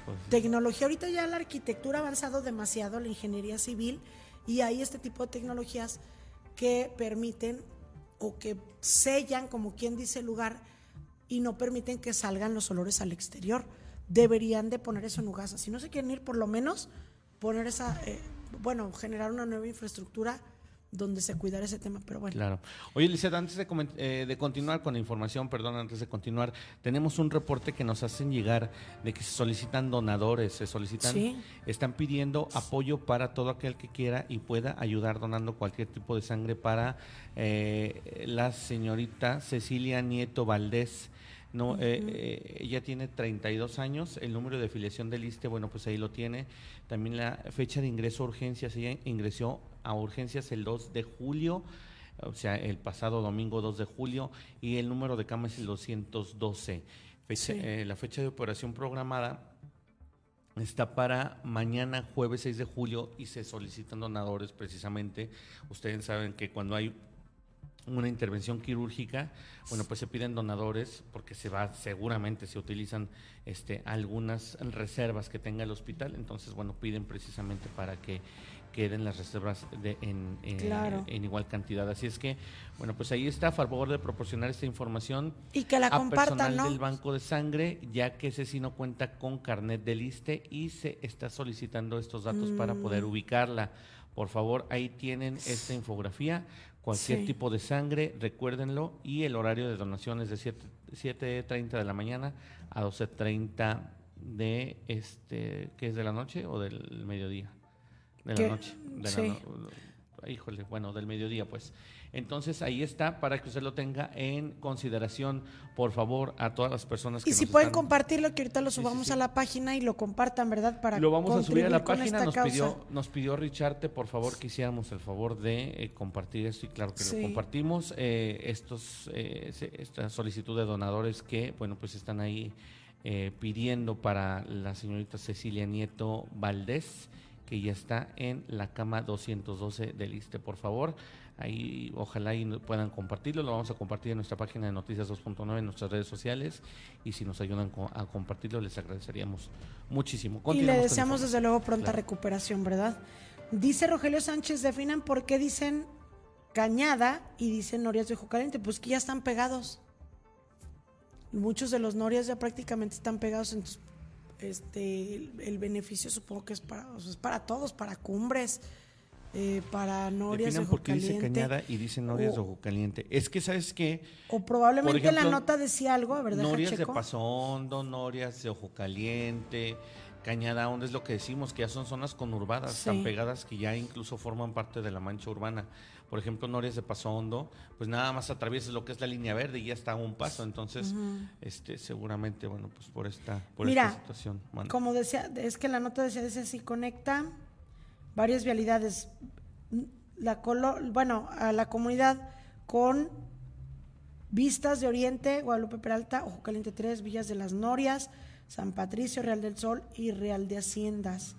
Speaker 3: Pues,
Speaker 1: tecnología. Ahorita ya la arquitectura ha avanzado demasiado, la ingeniería civil, y hay este tipo de tecnologías que permiten o que sellan, como quien dice, el lugar y no permiten que salgan los olores al exterior. Deberían de poner eso en Ugasa. Si no se quieren ir, por lo menos poner esa, eh, bueno, generar una nueva infraestructura donde se cuidara ese tema. Pero bueno,
Speaker 3: Claro. Oye, Lizeth, antes de, eh, de continuar con la información, perdón, antes de continuar, tenemos un reporte que nos hacen llegar de que se solicitan donadores, se solicitan,
Speaker 1: Sí.
Speaker 3: están pidiendo apoyo para todo aquel que quiera y pueda ayudar donando cualquier tipo de sangre para eh, la señorita Cecilia Nieto Valdés. No, eh, eh, ella tiene 32 años, el número de afiliación del ISTE, bueno, pues ahí lo tiene. También la fecha de ingreso a urgencias, ella ingresó a urgencias el 2 de julio, o sea, el pasado domingo 2 de julio, y el número de cama es el 212. Fecha,
Speaker 1: Sí.
Speaker 3: eh, la fecha de operación programada está para mañana, jueves 6 de julio, y se solicitan donadores precisamente. Ustedes saben que cuando hay una intervención quirúrgica, bueno, pues se piden donadores porque se va, seguramente se utilizan este, algunas reservas que tenga el hospital, entonces, bueno, piden precisamente para que queden las reservas de, en, en-
Speaker 1: Claro.
Speaker 3: en igual cantidad. Así es que, bueno, pues ahí está a favor de proporcionar esta información
Speaker 1: y que la
Speaker 3: a
Speaker 1: compartan,
Speaker 3: personal
Speaker 1: ¿no?
Speaker 3: del Banco de Sangre, ya que ese sí no cuenta con carnet del ISTE y se está solicitando estos datos para poder
Speaker 1: Mm.
Speaker 3: ubicarla. Por favor, ahí tienen esta infografía. Cualquier
Speaker 1: Sí.
Speaker 3: tipo de sangre, recuérdenlo. Y el horario de donación es de 7 7.30 de la mañana a 12.30 de este, ¿qué es de la noche o del mediodía? De
Speaker 1: ¿Qué?
Speaker 3: la noche. De la
Speaker 1: Sí.
Speaker 3: no- híjole, bueno, del mediodía, pues. Entonces ahí está para que usted lo tenga en consideración, por favor, a todas las personas que
Speaker 1: Y si
Speaker 3: nos
Speaker 1: pueden
Speaker 3: están-
Speaker 1: compartirlo, que ahorita lo
Speaker 3: Sí, sí,
Speaker 1: subamos
Speaker 3: sí.
Speaker 1: a la página y lo compartan, ¿verdad? Para
Speaker 3: Lo vamos a subir a la página. Nos
Speaker 1: causa.
Speaker 3: pidió, nos pidió Richarte, por favor, que hiciéramos el favor de eh, compartir esto y claro que lo compartimos. eh, estos, eh, esta solicitud de donadores que, bueno, pues están ahí eh, pidiendo para la señorita Cecilia Nieto Valdés, que ya está en la cama 212 del ISTE, por favor. Ahí ojalá y puedan compartirlo, lo vamos a compartir en nuestra página de Noticias 2.9 en nuestras redes sociales y si nos ayudan a compartirlo les agradeceríamos muchísimo.
Speaker 1: Y le deseamos desde luego pronta
Speaker 3: Claro.
Speaker 1: recuperación, ¿verdad? Dice Rogelio Sánchez, definan por qué dicen Cañada y dicen Norias de Ojo Caliente, pues que ya están pegados. Muchos de los Norias ya prácticamente están pegados, entonces este, el, el beneficio supongo que es para, o sea, es para todos, para cumbres, eh, para Norias de Ojo
Speaker 3: por qué dice
Speaker 1: Caliente.
Speaker 3: cañada y dice norias de ojo caliente. Es que, ¿sabes qué?
Speaker 1: O probablemente
Speaker 3: ejemplo,
Speaker 1: la nota decía algo, a ver, deja
Speaker 3: Norias de. Paso Hondo, norias de ojo caliente, cañada honda es lo que decimos, que ya son zonas conurbadas,
Speaker 1: Sí.
Speaker 3: tan pegadas que ya incluso forman parte de la mancha urbana. Por ejemplo, norias de Paso Hondo, pues nada más atraviesas lo que es la línea verde y ya está a un paso. Entonces, este, seguramente, bueno, pues por esta, por
Speaker 1: Mira,
Speaker 3: esta situación.
Speaker 1: Como decía, es que la nota decía, dice así, conecta varias vialidades. La colo, bueno, a la comunidad con Vistas de Oriente, Guadalupe Peralta, Ojo Caliente 3, Villas de las Norias, San Patricio, Real del Sol y Real de Haciendas.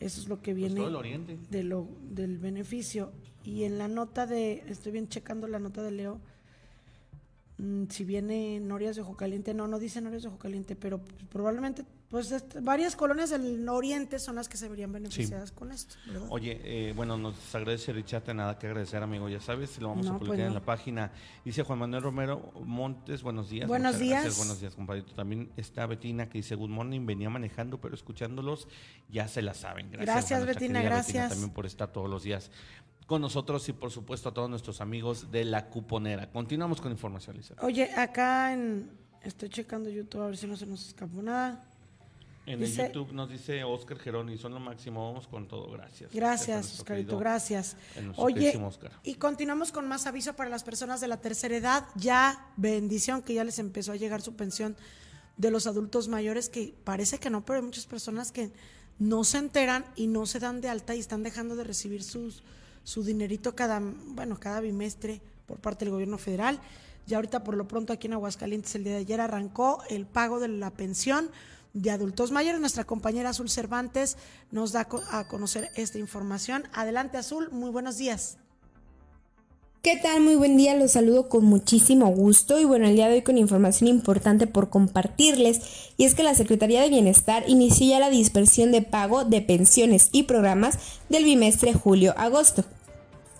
Speaker 1: Eso es lo que
Speaker 3: Pues
Speaker 1: viene
Speaker 3: todo el oriente.
Speaker 1: de lo, del beneficio. Y en la nota de, estoy bien checando la nota de Leo, mm, si viene Norias de Ojo Caliente, no, no dice Norias de Ojo Caliente, pero probablemente, pues est- varias colonias del oriente son las que se verían beneficiadas con esto, ¿verdad?
Speaker 3: Oye, eh, bueno, nos agradece Richard, nada que agradecer, amigo, ya sabes, lo vamos
Speaker 1: No,
Speaker 3: a
Speaker 1: pues
Speaker 3: publicar en la página. Dice Juan Manuel Romero Montes, buenos días.
Speaker 1: Buenos
Speaker 3: muchas
Speaker 1: días.
Speaker 3: gracias, buenos días, compadrito. También está Betina que dice, good morning, venía manejando, pero escuchándolos ya se la saben. Gracias,
Speaker 1: Gracias, Betina, gracias.
Speaker 3: también por estar todos los días con nosotros y por supuesto a todos nuestros amigos de la cuponera. Continuamos con información, Lisa.
Speaker 1: Oye, acá en, estoy checando YouTube a ver si no se nos escapó nada.
Speaker 3: En
Speaker 1: Dice-
Speaker 3: el YouTube nos dice Oscar Geroni, son lo máximo, vamos con todo, gracias.
Speaker 1: Gracias, Oscarito, gracias. Oye,
Speaker 3: Oscar.
Speaker 1: y continuamos con más aviso para las personas de la tercera edad. Ya, bendición, que ya les empezó a llegar su pensión de los adultos mayores, que parece que no, pero hay muchas personas que no se enteran y no se dan de alta y están dejando de recibir sus, su dinerito cada, bueno, cada bimestre por parte del gobierno federal. Ya ahorita por lo pronto aquí en Aguascalientes el día de ayer arrancó el pago de la pensión de adultos mayores. Nuestra compañera Azul Cervantes nos da a conocer esta información. Adelante Azul, muy buenos días.
Speaker 7: ¿Qué tal? Muy buen día, los saludo con muchísimo gusto y bueno, el día de hoy con información importante por compartirles y es que la Secretaría de Bienestar inició ya la dispersión de pago de pensiones y programas del bimestre julio-agosto.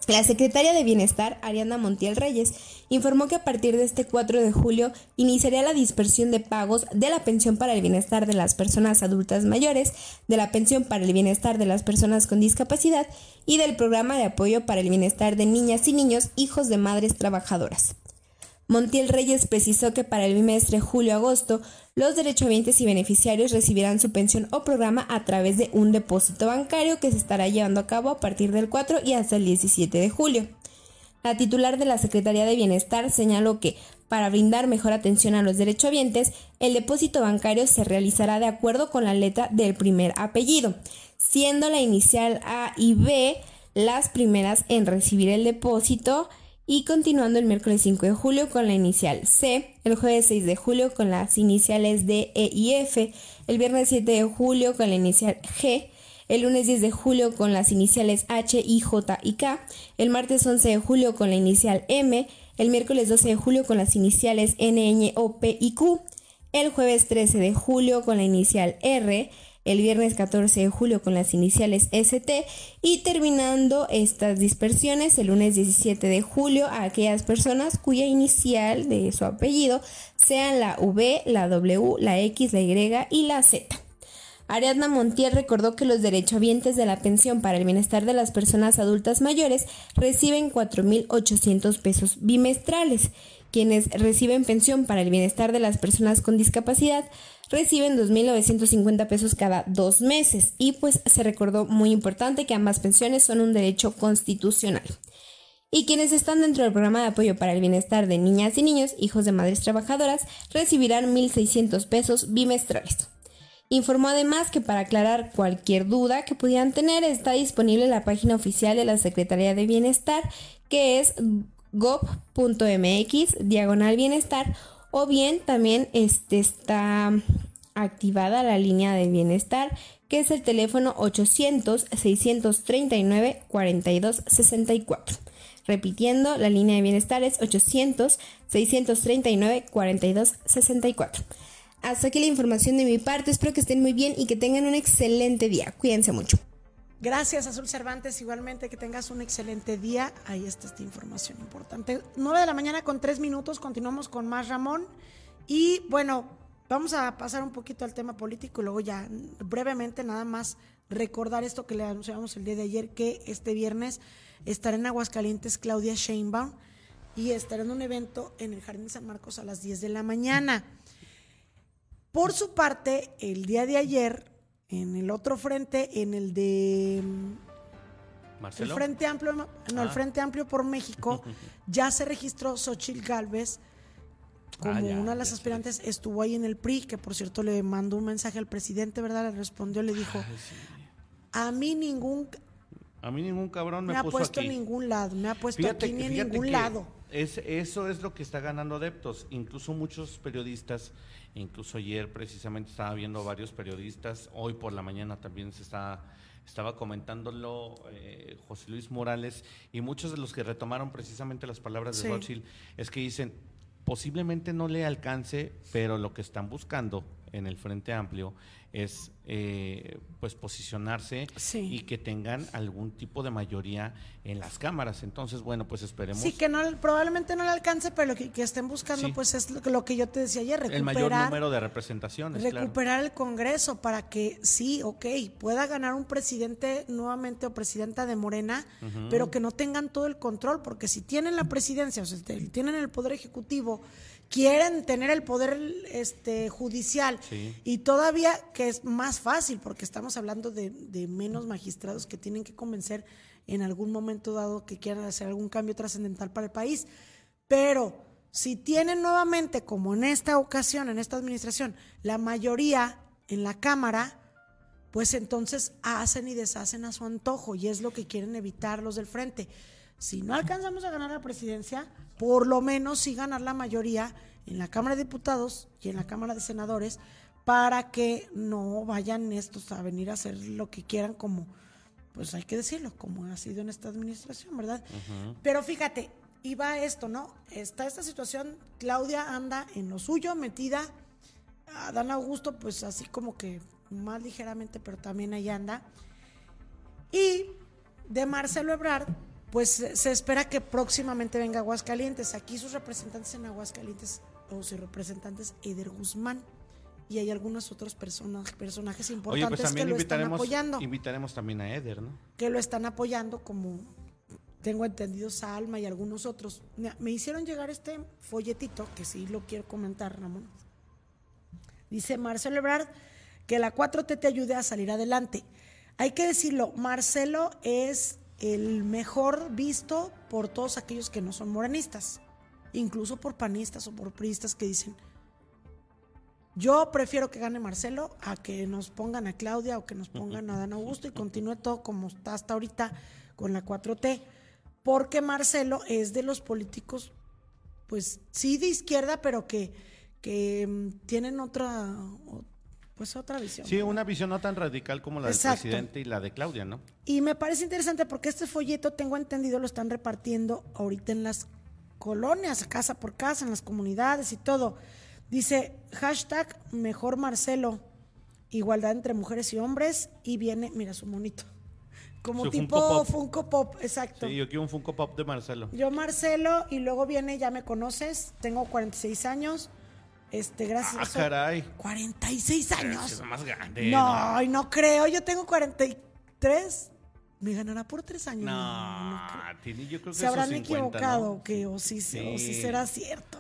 Speaker 7: La secretaria de Bienestar, Ariana Montiel Reyes, informó que a partir de este 4 de julio iniciaría la dispersión de pagos de la pensión para el bienestar de las personas adultas mayores, de la pensión para el bienestar de las personas con discapacidad y del programa de apoyo para el bienestar de niñas y niños hijos de madres trabajadoras. Montiel Reyes precisó que para el bimestre julio-agosto, los derechohabientes y beneficiarios recibirán su pensión o programa a través de un depósito bancario que se estará llevando a cabo a partir del 4 y hasta el 17 de julio. La titular de la Secretaría de Bienestar señaló que, para brindar mejor atención a los derechohabientes, el depósito bancario se realizará de acuerdo con la letra del primer apellido, siendo la inicial A y B las primeras en recibir el depósito y continuando el miércoles 5 de julio con la inicial C, el jueves 6 de julio con las iniciales D, E y F, el viernes 7 de julio con la inicial G, el lunes 10 de julio con las iniciales H, I, J y K, el martes 11 de julio con la inicial M, el miércoles 12 de julio con las iniciales N, Ñ, O, P y Q, el jueves 13 de julio con la inicial R, el viernes 14 de julio con las iniciales ST y terminando estas dispersiones el lunes 17 de julio a aquellas personas cuya inicial de su apellido sean la V, la W, la X, la Y y la Z. Ariadna Montiel recordó que los derechohabientes de la pensión para el bienestar de las personas adultas mayores reciben 4.800 pesos bimestrales. Quienes reciben pensión para el bienestar de las personas con discapacidad reciben 2.950 pesos cada dos meses. Y pues se recordó muy importante que ambas pensiones son un derecho constitucional. Y quienes están dentro del programa de apoyo para el bienestar de niñas y niños, hijos de madres trabajadoras, recibirán 1.600 pesos bimestrales. Informó además que para aclarar cualquier duda que pudieran tener está disponible la página oficial de la Secretaría de Bienestar que es gov.mx diagonal bienestar o bien también este, está activada la línea de bienestar que es el teléfono 800 639 4264. Repitiendo, la línea de bienestar es 800 639 4264. Hasta aquí la información de mi parte. Espero que estén muy bien y que tengan un excelente día. Cuídense mucho.
Speaker 1: Gracias, Azul Cervantes. Igualmente, que tengas un excelente día. Ahí está esta información importante. 9 de la mañana con 3 minutos. Continuamos con más Ramón. Y bueno, vamos a pasar un poquito al tema político y luego ya brevemente nada más recordar esto que le anunciamos el día de ayer, que este viernes estará en Aguascalientes Claudia Sheinbaum y estará en un evento en el Jardín San Marcos a las 10 de la mañana. Por su parte, el día de ayer, en el otro frente, en el de mm,
Speaker 3: Marcelo.
Speaker 1: el Frente Amplio, no, el
Speaker 3: Ah.
Speaker 1: Frente Amplio por México, ya se registró Xochil Gálvez como
Speaker 3: Ah, ya,
Speaker 1: una de las aspirantes, estuvo ahí en el PRI, que por cierto le mandó un mensaje al presidente, ¿verdad? Le respondió, le dijo, a mí ningún
Speaker 3: A mí ningún cabrón
Speaker 1: me,
Speaker 3: me,
Speaker 1: ha puesto en ningún lado, me ha puesto
Speaker 3: Fíjate
Speaker 1: aquí ni en ningún lado.
Speaker 3: Es, eso es lo que está ganando adeptos. Incluso muchos periodistas, incluso ayer precisamente estaba viendo varios periodistas, hoy por la mañana también se está, estaba comentándolo eh, José Luis Morales y muchos de los que retomaron precisamente las palabras de
Speaker 1: Sí.
Speaker 3: Rothschild es que dicen, posiblemente no le alcance, pero lo que están buscando en el Frente Amplio es eh, pues posicionarse
Speaker 1: Sí.
Speaker 3: y que tengan algún tipo de mayoría en las cámaras. Entonces, bueno, pues esperemos
Speaker 1: Sí, que no, probablemente no le alcance, pero lo que, que estén buscando,
Speaker 3: Sí.
Speaker 1: pues es lo, que- lo que yo te decía ayer,
Speaker 3: el mayor
Speaker 1: recuperar,
Speaker 3: número de representaciones. claro.
Speaker 1: recuperar el Congreso para que sí, ok, pueda ganar un presidente nuevamente o presidenta de Morena, pero que no tengan todo el control, porque si tienen la presidencia, o sea, tienen el poder ejecutivo, quieren tener el poder este judicial
Speaker 3: Sí.
Speaker 1: y todavía que es más fácil, porque estamos hablando de, de menos magistrados que tienen que convencer en algún momento dado que quieran hacer algún cambio trascendental para el país. Pero si tienen nuevamente, como en esta ocasión, en esta administración, la mayoría en la Cámara, pues entonces hacen y deshacen a su antojo y es lo que quieren evitar los del frente. Si no alcanzamos a ganar la presidencia, por lo menos sí ganar la mayoría en la Cámara de Diputados y en la Cámara de Senadores para que no vayan estos a venir a hacer lo que quieran como, pues hay que decirlo, como ha sido en esta administración, ¿verdad? Pero fíjate, iba esto, ¿no? Está esta situación, Claudia anda en lo suyo, metida, a Dan Augusto, pues así como que más ligeramente, pero también ahí anda. Y de Marcelo Ebrard, pues se espera que próximamente venga Aguascalientes. Aquí sus representantes en Aguascalientes, o sus representantes, Eder Guzmán. Y hay algunos otros personajes, personajes
Speaker 3: Oye,
Speaker 1: importantes que lo están apoyando.
Speaker 3: invitaremos también a Eder, ¿no?
Speaker 1: Que lo están apoyando como tengo entendido Salma y algunos otros. Me hicieron llegar este folletito, que sí lo quiero comentar, Ramón. Dice Marcelo Ebrard que la 4T te ayude a salir adelante. Hay que decirlo, Marcelo es el mejor visto por todos aquellos que no son morenistas, incluso por panistas o por priistas que dicen, yo prefiero que gane Marcelo a que nos pongan a Claudia o que nos pongan a Dan Augusto y continúe todo como está hasta ahorita con la 4T, porque Marcelo es de los políticos, pues sí de izquierda, pero que, que mm, tienen otra, pues otra visión.
Speaker 3: Sí, una visión no tan radical como la del presidente y la de Claudia, ¿no?
Speaker 1: Y me parece interesante porque este folleto, tengo entendido, lo están repartiendo ahorita en las colonias, casa por casa, en las comunidades y todo. Dice hashtag mejor Marcelo, igualdad entre mujeres y hombres, y viene, mira su monito, como
Speaker 3: Su
Speaker 1: tipo
Speaker 3: Funko Pop.
Speaker 1: Funko Pop, exacto.
Speaker 3: Sí, yo quiero un Funko Pop de Marcelo.
Speaker 1: Yo Marcelo, y luego viene, ya me conoces, tengo 46 años, este, gracias.
Speaker 3: Ah,
Speaker 1: eso-
Speaker 3: caray.
Speaker 1: 46 años.
Speaker 3: Es más grande.
Speaker 1: No, ay, no creo. Yo tengo 43. Me ganará por tres años.
Speaker 3: No,
Speaker 1: No, no creo.
Speaker 3: tiene, yo creo que
Speaker 1: ¿Se habrán
Speaker 3: esos 50,
Speaker 1: equivocado
Speaker 3: ¿no?
Speaker 1: o qué? O sí, se- o sí
Speaker 3: Sí.
Speaker 1: será cierto.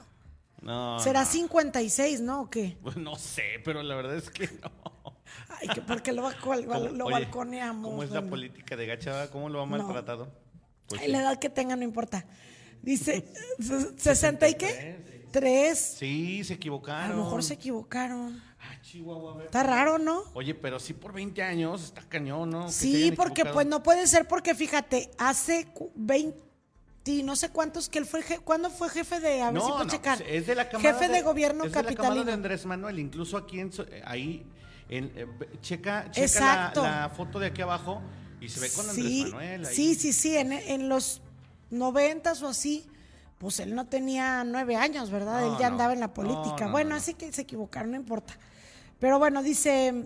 Speaker 3: No,
Speaker 1: será
Speaker 3: no.
Speaker 1: 56, ¿no? ¿O qué?
Speaker 3: Pues no sé, pero la verdad es que no.
Speaker 1: Ay, que porque lo, balco-
Speaker 3: ¿Cómo-
Speaker 1: lo
Speaker 3: oye,
Speaker 1: balconeamos.
Speaker 3: ¿Cómo es la
Speaker 1: bueno.
Speaker 3: política de Gacha? ¿Cómo lo ha maltratado? Pues
Speaker 1: Ay,
Speaker 3: sí.
Speaker 1: la edad que tenga no importa. Dice, se- ¿60 y qué? Tres.
Speaker 3: Sí, se
Speaker 1: A
Speaker 3: equivocaron.
Speaker 1: lo mejor se equivocaron.
Speaker 3: Ah, Chihuahua, a ver.
Speaker 1: Está raro, ¿no?
Speaker 3: Oye, pero sí por 20 años está cañón, ¿no? Que
Speaker 1: Sí, porque
Speaker 3: equivocado.
Speaker 1: pues no puede ser porque fíjate, hace cu- 20 y no sé cuántos que él fue, je- ¿cuándo fue jefe de, a ver
Speaker 3: No,
Speaker 1: si puedo
Speaker 3: no,
Speaker 1: checar?
Speaker 3: pues, es de la
Speaker 1: jefe de, gobierno
Speaker 3: es de la de Andrés Manuel, incluso aquí en, eh, ahí, en, eh, checa, checa la,
Speaker 1: Exacto.
Speaker 3: la foto de aquí abajo y se ve con Andrés
Speaker 1: sí,
Speaker 3: Manuel. ahí.
Speaker 1: sí, sí, sí, en, en los noventas o así, pues él no tenía nueve años, ¿verdad?
Speaker 3: No,
Speaker 1: él ya
Speaker 3: no.
Speaker 1: andaba en la política.
Speaker 3: no,
Speaker 1: bueno,
Speaker 3: no, no.
Speaker 1: así que se equivocaron, no importa. Pero bueno, dice,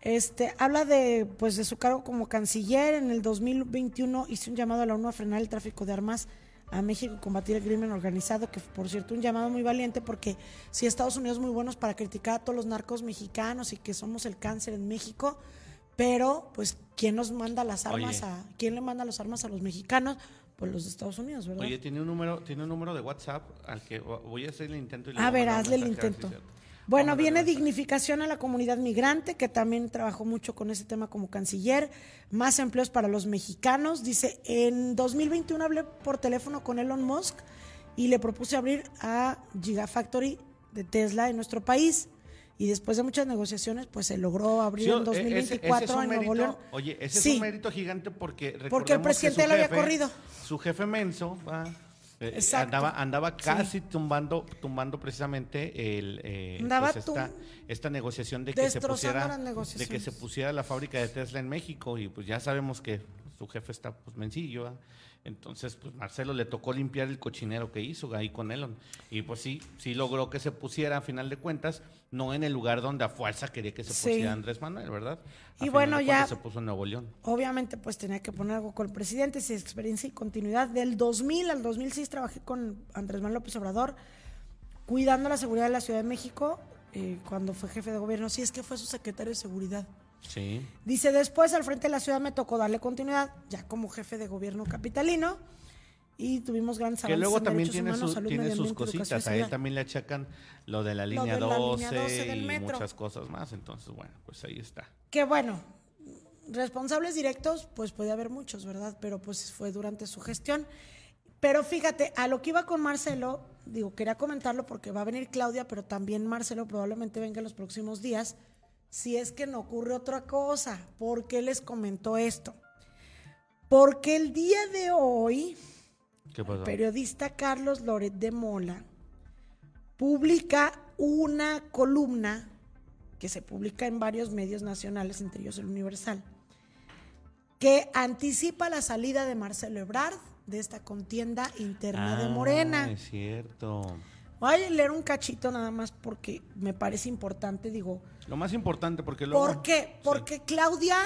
Speaker 1: este, habla de, pues, de su cargo como canciller. En el 2021 hizo un llamado a la ONU a frenar el tráfico de armas a México y combatir el crimen organizado, que por cierto un llamado muy valiente porque si Estados Unidos es muy buenos para criticar a todos los narcos mexicanos y que somos el cáncer en México, pero pues ¿quién nos manda las armas
Speaker 3: Oye.
Speaker 1: a quién le manda las armas a los mexicanos? Los Estados Unidos, ¿verdad?
Speaker 3: Oye, tiene un número, tiene un número de WhatsApp al que voy a hacer el intento y le
Speaker 1: A ver, hazle el
Speaker 3: si
Speaker 1: intento. Bueno, viene dignificación a la comunidad migrante, que también trabajó mucho con ese tema como canciller. Más empleos para los mexicanos. Dice, en 2021 hablé por teléfono con Elon Musk y le propuse abrir a Gigafactory de Tesla en nuestro país. Y después de muchas negociaciones, pues se logró abrir
Speaker 3: Sí,
Speaker 1: en
Speaker 3: e- ese-
Speaker 1: 2024
Speaker 3: ese es un
Speaker 1: en Nuevo
Speaker 3: mérito-
Speaker 1: León.
Speaker 3: Oye, ese
Speaker 1: Sí.
Speaker 3: es un mérito gigante porque
Speaker 1: Porque el presidente
Speaker 3: su
Speaker 1: lo había
Speaker 3: jefe-
Speaker 1: corrido.
Speaker 3: Su jefe menso, Eh,
Speaker 1: Exacto.
Speaker 3: andaba andaba casi tumbando tumbando precisamente el eh,
Speaker 1: Andaba
Speaker 3: pues esta, esta negociación de que se pusiera de que se pusiera la fábrica de Tesla en México y pues ya sabemos que su jefe está pues mencillo. Entonces pues Marcelo le tocó limpiar el cochinero que hizo ahí con Elon y pues sí sí logró que se pusiera a final de cuentas no en el lugar donde a fuerza quería que se
Speaker 1: Sí.
Speaker 3: pusiera Andrés Manuel verdad A
Speaker 1: Y bueno, ya-
Speaker 3: se puso en Nuevo León
Speaker 1: Obviamente, pues tenía que poner algo con el presidente, su experiencia y continuidad. Del 2000 al 2006 trabajé con Andrés Manuel López Obrador, cuidando la seguridad de la Ciudad de México, eh, cuando fue jefe de gobierno. Sí, es que fue su secretario de seguridad.
Speaker 3: Sí
Speaker 1: Dice, después al frente de la ciudad me tocó darle continuidad, ya como jefe de gobierno capitalino, y tuvimos grandes
Speaker 3: Que
Speaker 1: avances
Speaker 3: luego
Speaker 1: en
Speaker 3: también tiene,
Speaker 1: humanos,
Speaker 3: su- tiene sus cositas. A él también le achacan lo de la línea,
Speaker 1: de la
Speaker 3: 12,
Speaker 1: línea 12 del
Speaker 3: y muchas cosas más. Entonces, bueno, pues ahí está.
Speaker 1: Que bueno, responsables directos, pues puede haber muchos, ¿verdad? Pero pues fue durante su gestión. Pero fíjate, a lo que iba con Marcelo, digo, quería comentarlo porque va a venir Claudia, pero también Marcelo probablemente venga en los próximos días, si es que no ocurre otra cosa. ¿Por qué les comentó esto? Porque el día de hoy,
Speaker 3: ¿Qué pasó?
Speaker 1: periodista Carlos Loret de Mola publica una columna que se publica en varios medios nacionales, entre ellos el Universal, que anticipa la salida de Marcelo Ebrard de esta contienda interna de
Speaker 3: Ah,
Speaker 1: Morena.
Speaker 3: Es cierto.
Speaker 1: Voy a leer un cachito nada más porque me parece importante, digo,
Speaker 3: Lo más importante, porque luego.
Speaker 1: ¿Por qué?
Speaker 3: Sí.
Speaker 1: Porque Claudia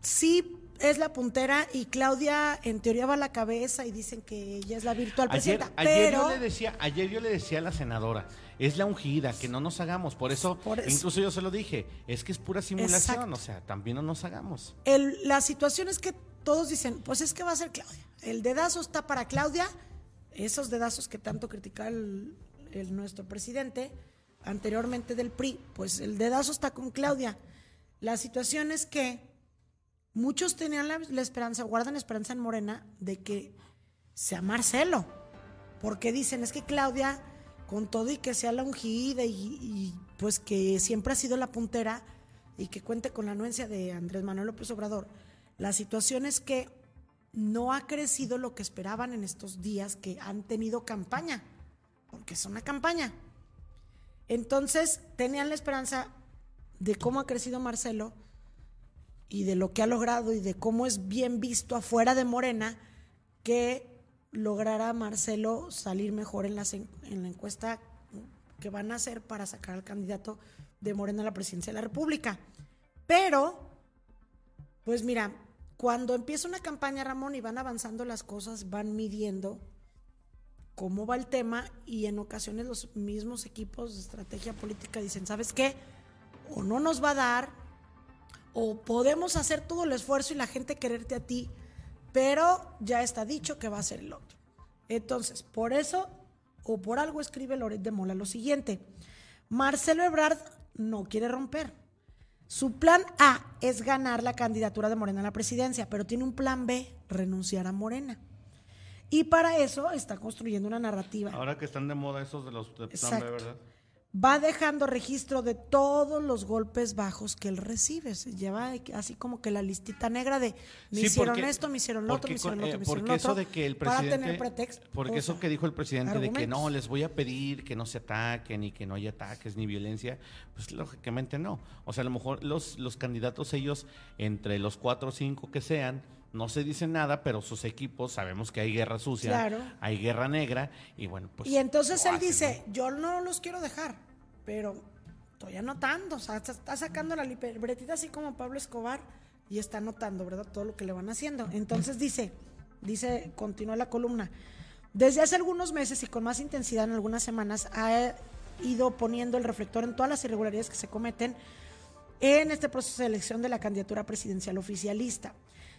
Speaker 1: sí es la puntera y Claudia en teoría va a la cabeza y dicen que ella es la virtual
Speaker 3: Ayer,
Speaker 1: presidenta.
Speaker 3: ayer
Speaker 1: pero
Speaker 3: yo le decía, ayer yo le decía a la senadora, es la ungida, que no nos hagamos. Por eso,
Speaker 1: Por eso.
Speaker 3: incluso yo se lo dije, es que es pura simulación,
Speaker 1: Exacto.
Speaker 3: o sea, también no nos hagamos.
Speaker 1: el- la situación es que todos dicen, pues es que va a ser Claudia. El dedazo está para Claudia, esos dedazos que tanto criticaba el, nuestro presidente anteriormente del PRI, pues el dedazo está con Claudia. La situación es que muchos tenían la, la esperanza, guardan esperanza en Morena, de que sea Marcelo. Porque dicen, es que Claudia, con todo y que sea la ungida y, y, pues que siempre ha sido la puntera y que cuente con la anuencia de Andrés Manuel López Obrador, la situación es que no ha crecido lo que esperaban en estos días que han tenido campaña, porque es una campaña. Entonces tenían la esperanza de cómo ha crecido Marcelo y de lo que ha logrado y de cómo es bien visto afuera de Morena que lograra Marcelo salir mejor en, en, en la encuesta que van a hacer para sacar al candidato de Morena a la presidencia de la República. Pero, pues mira, cuando empieza una campaña, Ramón, y van avanzando las cosas, van midiendo cómo va el tema y en ocasiones los mismos equipos de estrategia política dicen, ¿sabes qué? O no nos va a dar, o podemos hacer todo el esfuerzo y la gente quererte a ti, pero ya está dicho que va a ser el otro. Entonces, por eso, o por algo escribe Loret de Mola lo siguiente, Marcelo Ebrard no quiere romper. Su plan A es ganar la candidatura de Morena a la presidencia, pero tiene un plan B, renunciar a Morena. Y para eso está construyendo una narrativa.
Speaker 3: Ahora que están de moda esos de los de plan B. ¿verdad?
Speaker 1: Va dejando registro de todos los golpes bajos que él recibe. Se lleva así como que la listita negra de me
Speaker 3: Sí,
Speaker 1: hicieron
Speaker 3: porque-
Speaker 1: esto, me hicieron lo otro, me hicieron lo
Speaker 3: eh,
Speaker 1: otro, me hicieron
Speaker 3: porque
Speaker 1: lo
Speaker 3: eso
Speaker 1: otro.
Speaker 3: de que el
Speaker 1: para
Speaker 3: presidente
Speaker 1: tener pretexto.
Speaker 3: porque
Speaker 1: o
Speaker 3: eso que dijo el presidente de que no les voy a pedir que no se ataquen y que no haya ataques ni violencia pues lógicamente no o sea a lo mejor los los candidatos ellos entre los cuatro o cinco que sean no se dicen nada pero sus equipos sabemos que hay guerra sucia
Speaker 1: Claro.
Speaker 3: hay guerra negra y bueno pues
Speaker 1: y entonces él
Speaker 3: hacen,
Speaker 1: dice, yo no los quiero dejar, pero estoy anotando, o sea, está- está sacando la libretita así como Pablo Escobar y está anotando, ¿verdad? Todo lo que le van haciendo. Entonces dice, dice, continúa la columna, desde hace algunos meses y con más intensidad en algunas semanas ha ido poniendo el reflector en todas las irregularidades que se cometen en este proceso de elección de la candidatura presidencial oficialista.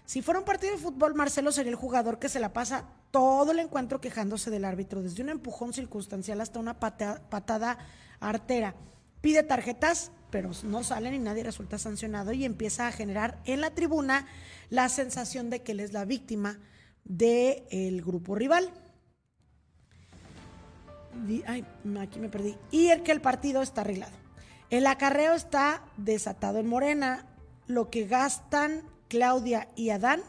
Speaker 1: Si fuera un partido de fútbol, Marcelo sería el jugador que se la pasa todo el encuentro quejándose del árbitro, desde un empujón circunstancial hasta una patada artera. Pide tarjetas, pero no salen y nadie resulta sancionado y empieza a generar en la tribuna la sensación de que él es la víctima del grupo rival. Ay, aquí me perdí. Y el que el partido está arreglado. El acarreo está desatado en Morena. Lo que gastan Claudia y Adán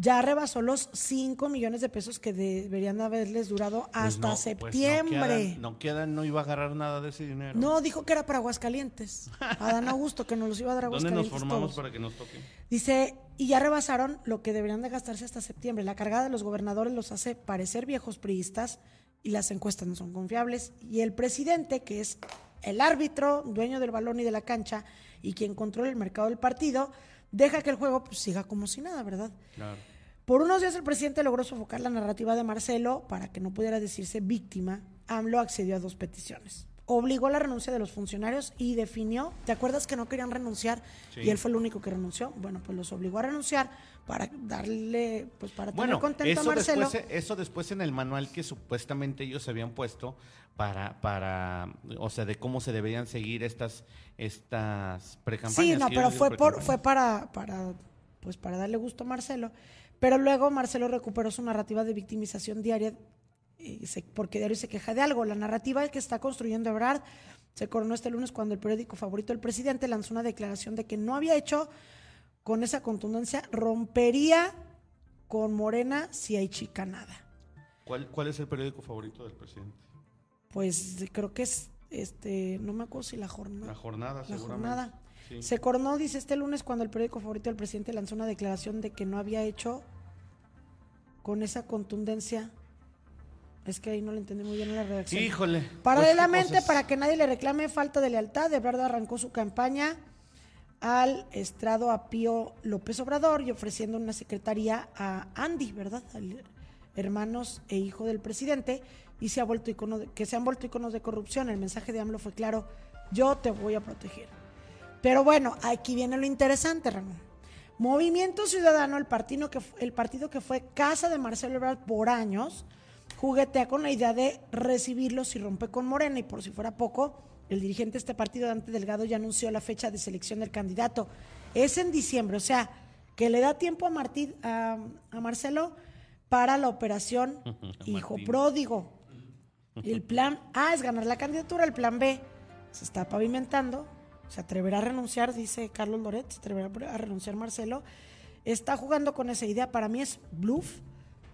Speaker 1: ya rebasó los 5 millones de pesos que deberían haberles durado
Speaker 3: Pues
Speaker 1: hasta
Speaker 3: no, pues
Speaker 1: septiembre.
Speaker 3: no, queda, no iba a agarrar nada de ese dinero.
Speaker 1: no, dijo que era para Aguascalientes. Adán Augusto, que nos los iba a dar a
Speaker 3: ¿Dónde
Speaker 1: Aguascalientes.
Speaker 3: nos formamos
Speaker 1: todos.
Speaker 3: para que nos toque?
Speaker 1: Dice, y ya rebasaron lo que deberían de gastarse hasta septiembre. La cargada de los gobernadores los hace parecer viejos priistas y las encuestas no son confiables. Y el presidente, que es el árbitro, dueño del balón y de la cancha y quien controla el mercado del partido, deja que el juego pues, siga como si nada, ¿verdad?
Speaker 3: Claro.
Speaker 1: Por unos días el presidente logró sofocar la narrativa de Marcelo para que no pudiera decirse víctima. AMLO accedió a dos peticiones. Obligó a la renuncia de los funcionarios y definió, ¿te acuerdas que no querían renunciar?
Speaker 3: Sí.
Speaker 1: Y él fue el único que renunció. Bueno, pues los obligó a renunciar para darle, pues para tener
Speaker 3: Bueno,
Speaker 1: contento a Marcelo.
Speaker 3: después, eso después en el manual que supuestamente ellos habían puesto para, para, o sea, de cómo se deberían seguir estas, estas precampañas.
Speaker 1: Sí, no, pero fue por, fue para, para, pues para darle gusto a Marcelo. Pero luego Marcelo recuperó su narrativa de victimización diaria, eh, se- porque diario se queja de algo. La narrativa que está construyendo Ebrard se coronó este lunes cuando el periódico favorito del presidente lanzó una declaración de que no había hecho con esa contundencia, rompería con Morena si hay chicanada.
Speaker 3: ¿Cuál, ¿Cuál es el periódico favorito del presidente?
Speaker 1: Pues creo que es, este, no me acuerdo si la jornada.
Speaker 3: La jornada,
Speaker 1: La jornada.
Speaker 3: Sí.
Speaker 1: Se coronó, dice este lunes, cuando el periódico favorito del presidente lanzó una declaración de que no había hecho con esa contundencia. Es que ahí no le entendí muy bien la redacción.
Speaker 3: Híjole. pues,
Speaker 1: Paralelamente,
Speaker 3: ¿qué cosas?
Speaker 1: para que nadie le reclame falta de lealtad, Ebrard arrancó su campaña al estrado a Pío López Obrador y ofreciendo una secretaría a Andy, ¿verdad? Al hermanos e hijo del presidente, y se ha vuelto icono de- que se han vuelto iconos de corrupción. El mensaje de AMLO fue claro, yo te voy a proteger. Pero bueno, aquí viene lo interesante, Ramón. Movimiento Ciudadano, el partido que, el partido que fue casa de Marcelo Ebrard por años, juguetea con la idea de recibirlos y rompe con Morena. Y por si fuera poco, el dirigente de este partido, Dante Delgado, ya anunció la fecha de selección del candidato. Es en diciembre, o sea, que le da tiempo a, Martí, a, a Marcelo para la operación Hijo. Pródigo. El plan A es ganar la candidatura, el plan B se está pavimentando, se atreverá a renunciar, dice Carlos Loret, se atreverá a renunciar Marcelo. Está jugando con esa idea, para mí es bluff,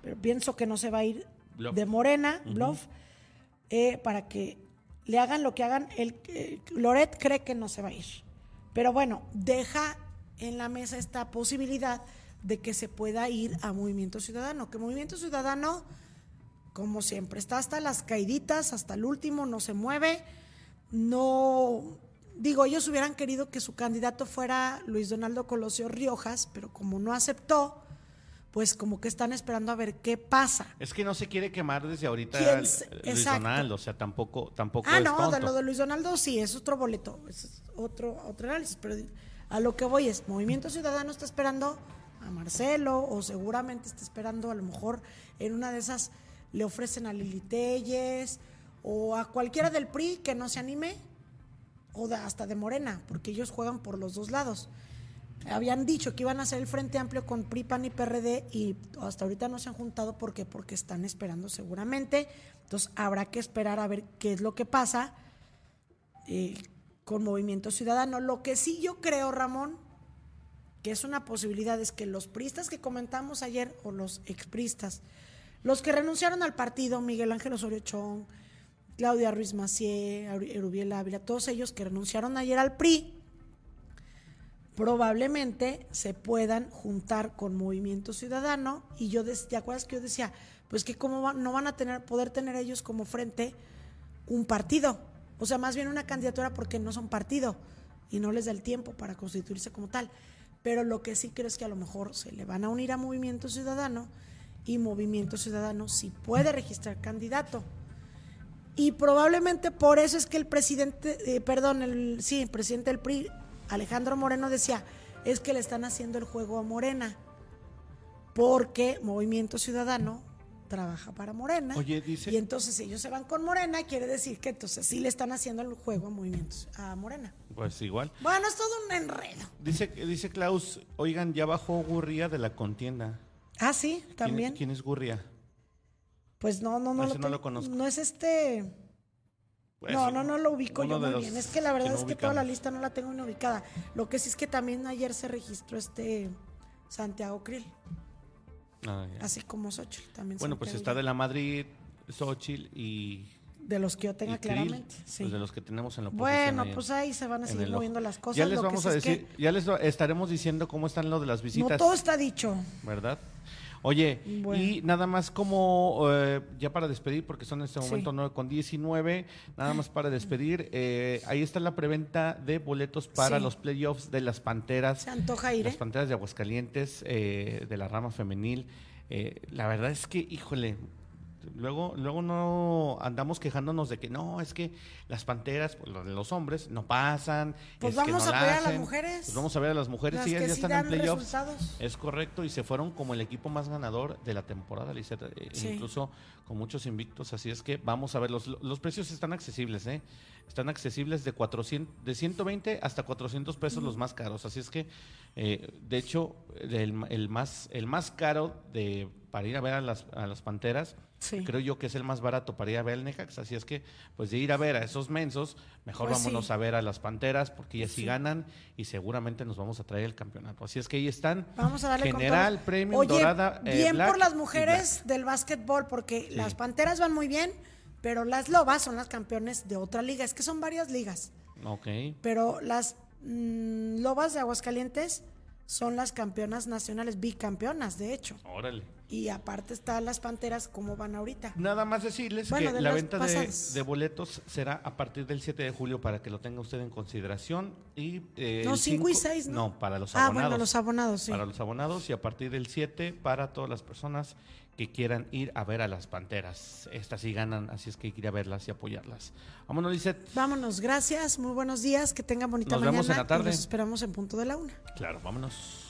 Speaker 1: pero pienso que no se va a ir
Speaker 3: Bluff.
Speaker 1: de Morena, bluff, eh, para que le hagan lo que hagan. El, eh, Loret cree que no se va a ir. Pero bueno, deja en la mesa esta posibilidad de que se pueda ir a Movimiento Ciudadano, que Movimiento Ciudadano como siempre, está hasta las caiditas, hasta el último, no se mueve. No, digo, ellos hubieran querido que su candidato fuera Luis Donaldo Colosio Riojas, pero como no aceptó, pues como que están esperando a ver qué pasa.
Speaker 3: Es que no se quiere quemar desde ahorita
Speaker 1: ¿Quién
Speaker 3: el- Luis
Speaker 1: exacto.
Speaker 3: Donaldo, o sea, tampoco, tampoco
Speaker 1: Ah,
Speaker 3: es
Speaker 1: no, de lo de Luis Donaldo sí, es otro boleto, es otro, otro análisis, pero a lo que voy es, Movimiento Ciudadano está esperando a Marcelo o seguramente está esperando a lo mejor en una de esas le ofrecen a Lili Telles o a cualquiera del PRI que no se anime o hasta de Morena, porque ellos juegan por los dos lados. Habían dicho que iban a hacer el Frente Amplio con PRI, PAN y PRD y hasta ahorita no se han juntado ¿por qué? porque están esperando seguramente. Entonces habrá que esperar a ver qué es lo que pasa eh, con Movimiento Ciudadano. Lo que sí yo creo, Ramón, que es una posibilidad, es que los pristas que comentamos ayer, o los expristas, los que renunciaron al partido, Miguel Ángel Osorio Chong, Claudia Ruiz Macié, Erubiel Ávila, todos ellos que renunciaron ayer al PRI, probablemente se puedan juntar con Movimiento Ciudadano y yo, ¿te acuerdas que yo decía? Pues que cómo va- no van a tener, poder tener ellos como frente un partido, o sea, más bien una candidatura porque no son partido y no les da el tiempo para constituirse como tal. Pero lo que sí creo es que a lo mejor se le van a unir a Movimiento Ciudadano y Movimiento Ciudadano sí puede registrar candidato. Y probablemente por eso es que el presidente, eh, perdón, el, sí, el presidente del PRI, Alejandro Moreno, decía, es que le están haciendo el juego a Morena, porque Movimiento Ciudadano trabaja para Morena.
Speaker 3: Oye, dice-
Speaker 1: Y entonces ellos se van con Morena, quiere decir que entonces sí le están haciendo el juego a Movimiento, a Morena.
Speaker 3: Pues igual.
Speaker 1: Bueno, es todo un enredo.
Speaker 3: Dice, dice Klaus, oigan, ya bajó Gurría de la contienda.
Speaker 1: Ah, sí,
Speaker 3: ¿Quién-
Speaker 1: también.
Speaker 3: ¿Quién, es Gurría?
Speaker 1: Pues no, no, no.
Speaker 3: No lo conozco.
Speaker 1: No es este...
Speaker 3: Pues,
Speaker 1: no, no, no lo ubico yo muy bien. Es que la verdad
Speaker 3: no
Speaker 1: es que toda la lista no la tengo bien ubicada. Lo que sí es que también ayer se registró este Santiago Krill.
Speaker 3: Ah.
Speaker 1: Así como Xochitl también.
Speaker 3: Bueno, pues está de la Madrid, Xochitl y,
Speaker 1: De los que yo tenga claramente. Sí.
Speaker 3: pues de los que tenemos en la.
Speaker 1: Bueno, pues ahí se van a seguir moviendo las cosas.
Speaker 3: Ya les
Speaker 1: lo
Speaker 3: vamos
Speaker 1: sí
Speaker 3: a
Speaker 1: que
Speaker 3: decir, ya les estaremos diciendo cómo están lo de las
Speaker 1: No
Speaker 3: visitas.
Speaker 1: todo está dicho.
Speaker 3: ¿verdad? Oye,
Speaker 1: Bueno.
Speaker 3: y nada más como, eh, ya para despedir, porque son en este
Speaker 1: Sí.
Speaker 3: momento 9 con 19, nada más para despedir, eh, ahí está la preventa de boletos para
Speaker 1: Sí.
Speaker 3: los playoffs de las Panteras.
Speaker 1: Se antoja ir,
Speaker 3: Las
Speaker 1: ¿eh?
Speaker 3: Panteras de Aguascalientes, eh, de la rama femenil. Eh, la verdad es que, híjole, luego, luego no andamos quejándonos de que no, es que las Panteras, pues, los, hombres, no pasan.
Speaker 1: Pues
Speaker 3: no
Speaker 1: vamos a apoyar a las mujeres.
Speaker 3: Pues vamos a ver a las mujeres,
Speaker 1: Las
Speaker 3: sí, ya,
Speaker 1: que
Speaker 3: ya
Speaker 1: sí
Speaker 3: están en playoffs. Es correcto, y se fueron como el equipo más ganador de la temporada, Lisette, eh,
Speaker 1: Sí.
Speaker 3: incluso con muchos invictos, así es que vamos a ver, los, los precios están accesibles, ¿eh? Están accesibles de 400, de 120 hasta 400 pesos los más caros, así es que, eh, de hecho, el, el más, el más caro de, para ir a ver a las, a las Panteras,
Speaker 1: Sí.
Speaker 3: creo yo que es el más barato para ir a ver al Necax, así es que, pues de ir a ver a esos mensos, mejor
Speaker 1: Pues
Speaker 3: vámonos
Speaker 1: sí.
Speaker 3: a ver a las Panteras, porque ellas sí
Speaker 1: Sí.
Speaker 3: ganan y seguramente nos vamos a traer el campeonato, así es que ahí están.
Speaker 1: Vamos a darle
Speaker 3: General,
Speaker 1: Oye,
Speaker 3: Dorada, eh,
Speaker 1: bien
Speaker 3: Black
Speaker 1: por las mujeres del básquetbol, porque las panteras van muy bien, pero las lobas son las campeones de otra liga. Es que son varias ligas,
Speaker 3: Ok.
Speaker 1: pero las mm, lobas de Aguascalientes son las campeonas nacionales, bicampeonas, de hecho.
Speaker 3: Órale.
Speaker 1: Y aparte están las panteras, como van ahorita.
Speaker 3: Nada más decirles
Speaker 1: Bueno,
Speaker 3: que
Speaker 1: de
Speaker 3: la venta de, boletos será a partir del 7 de julio para que lo tenga usted en consideración. Y, eh,
Speaker 1: No,
Speaker 3: el
Speaker 1: 5 y
Speaker 3: cinco-
Speaker 1: 6, ¿no?
Speaker 3: No, para los
Speaker 1: Ah,
Speaker 3: abonados.
Speaker 1: bueno, los abonados, sí.
Speaker 3: Para los abonados y a partir del 7 para todas las personas que quieran ir a ver a las panteras. Estas sí ganan, así es que hay que ir a verlas y apoyarlas. Vámonos, Lisette.
Speaker 1: Vámonos, gracias, muy buenos días, que tengan bonita
Speaker 3: Nos
Speaker 1: mañana.
Speaker 3: vemos en la
Speaker 1: y
Speaker 3: tarde.
Speaker 1: Los esperamos en punto de la una.
Speaker 3: Claro, vámonos.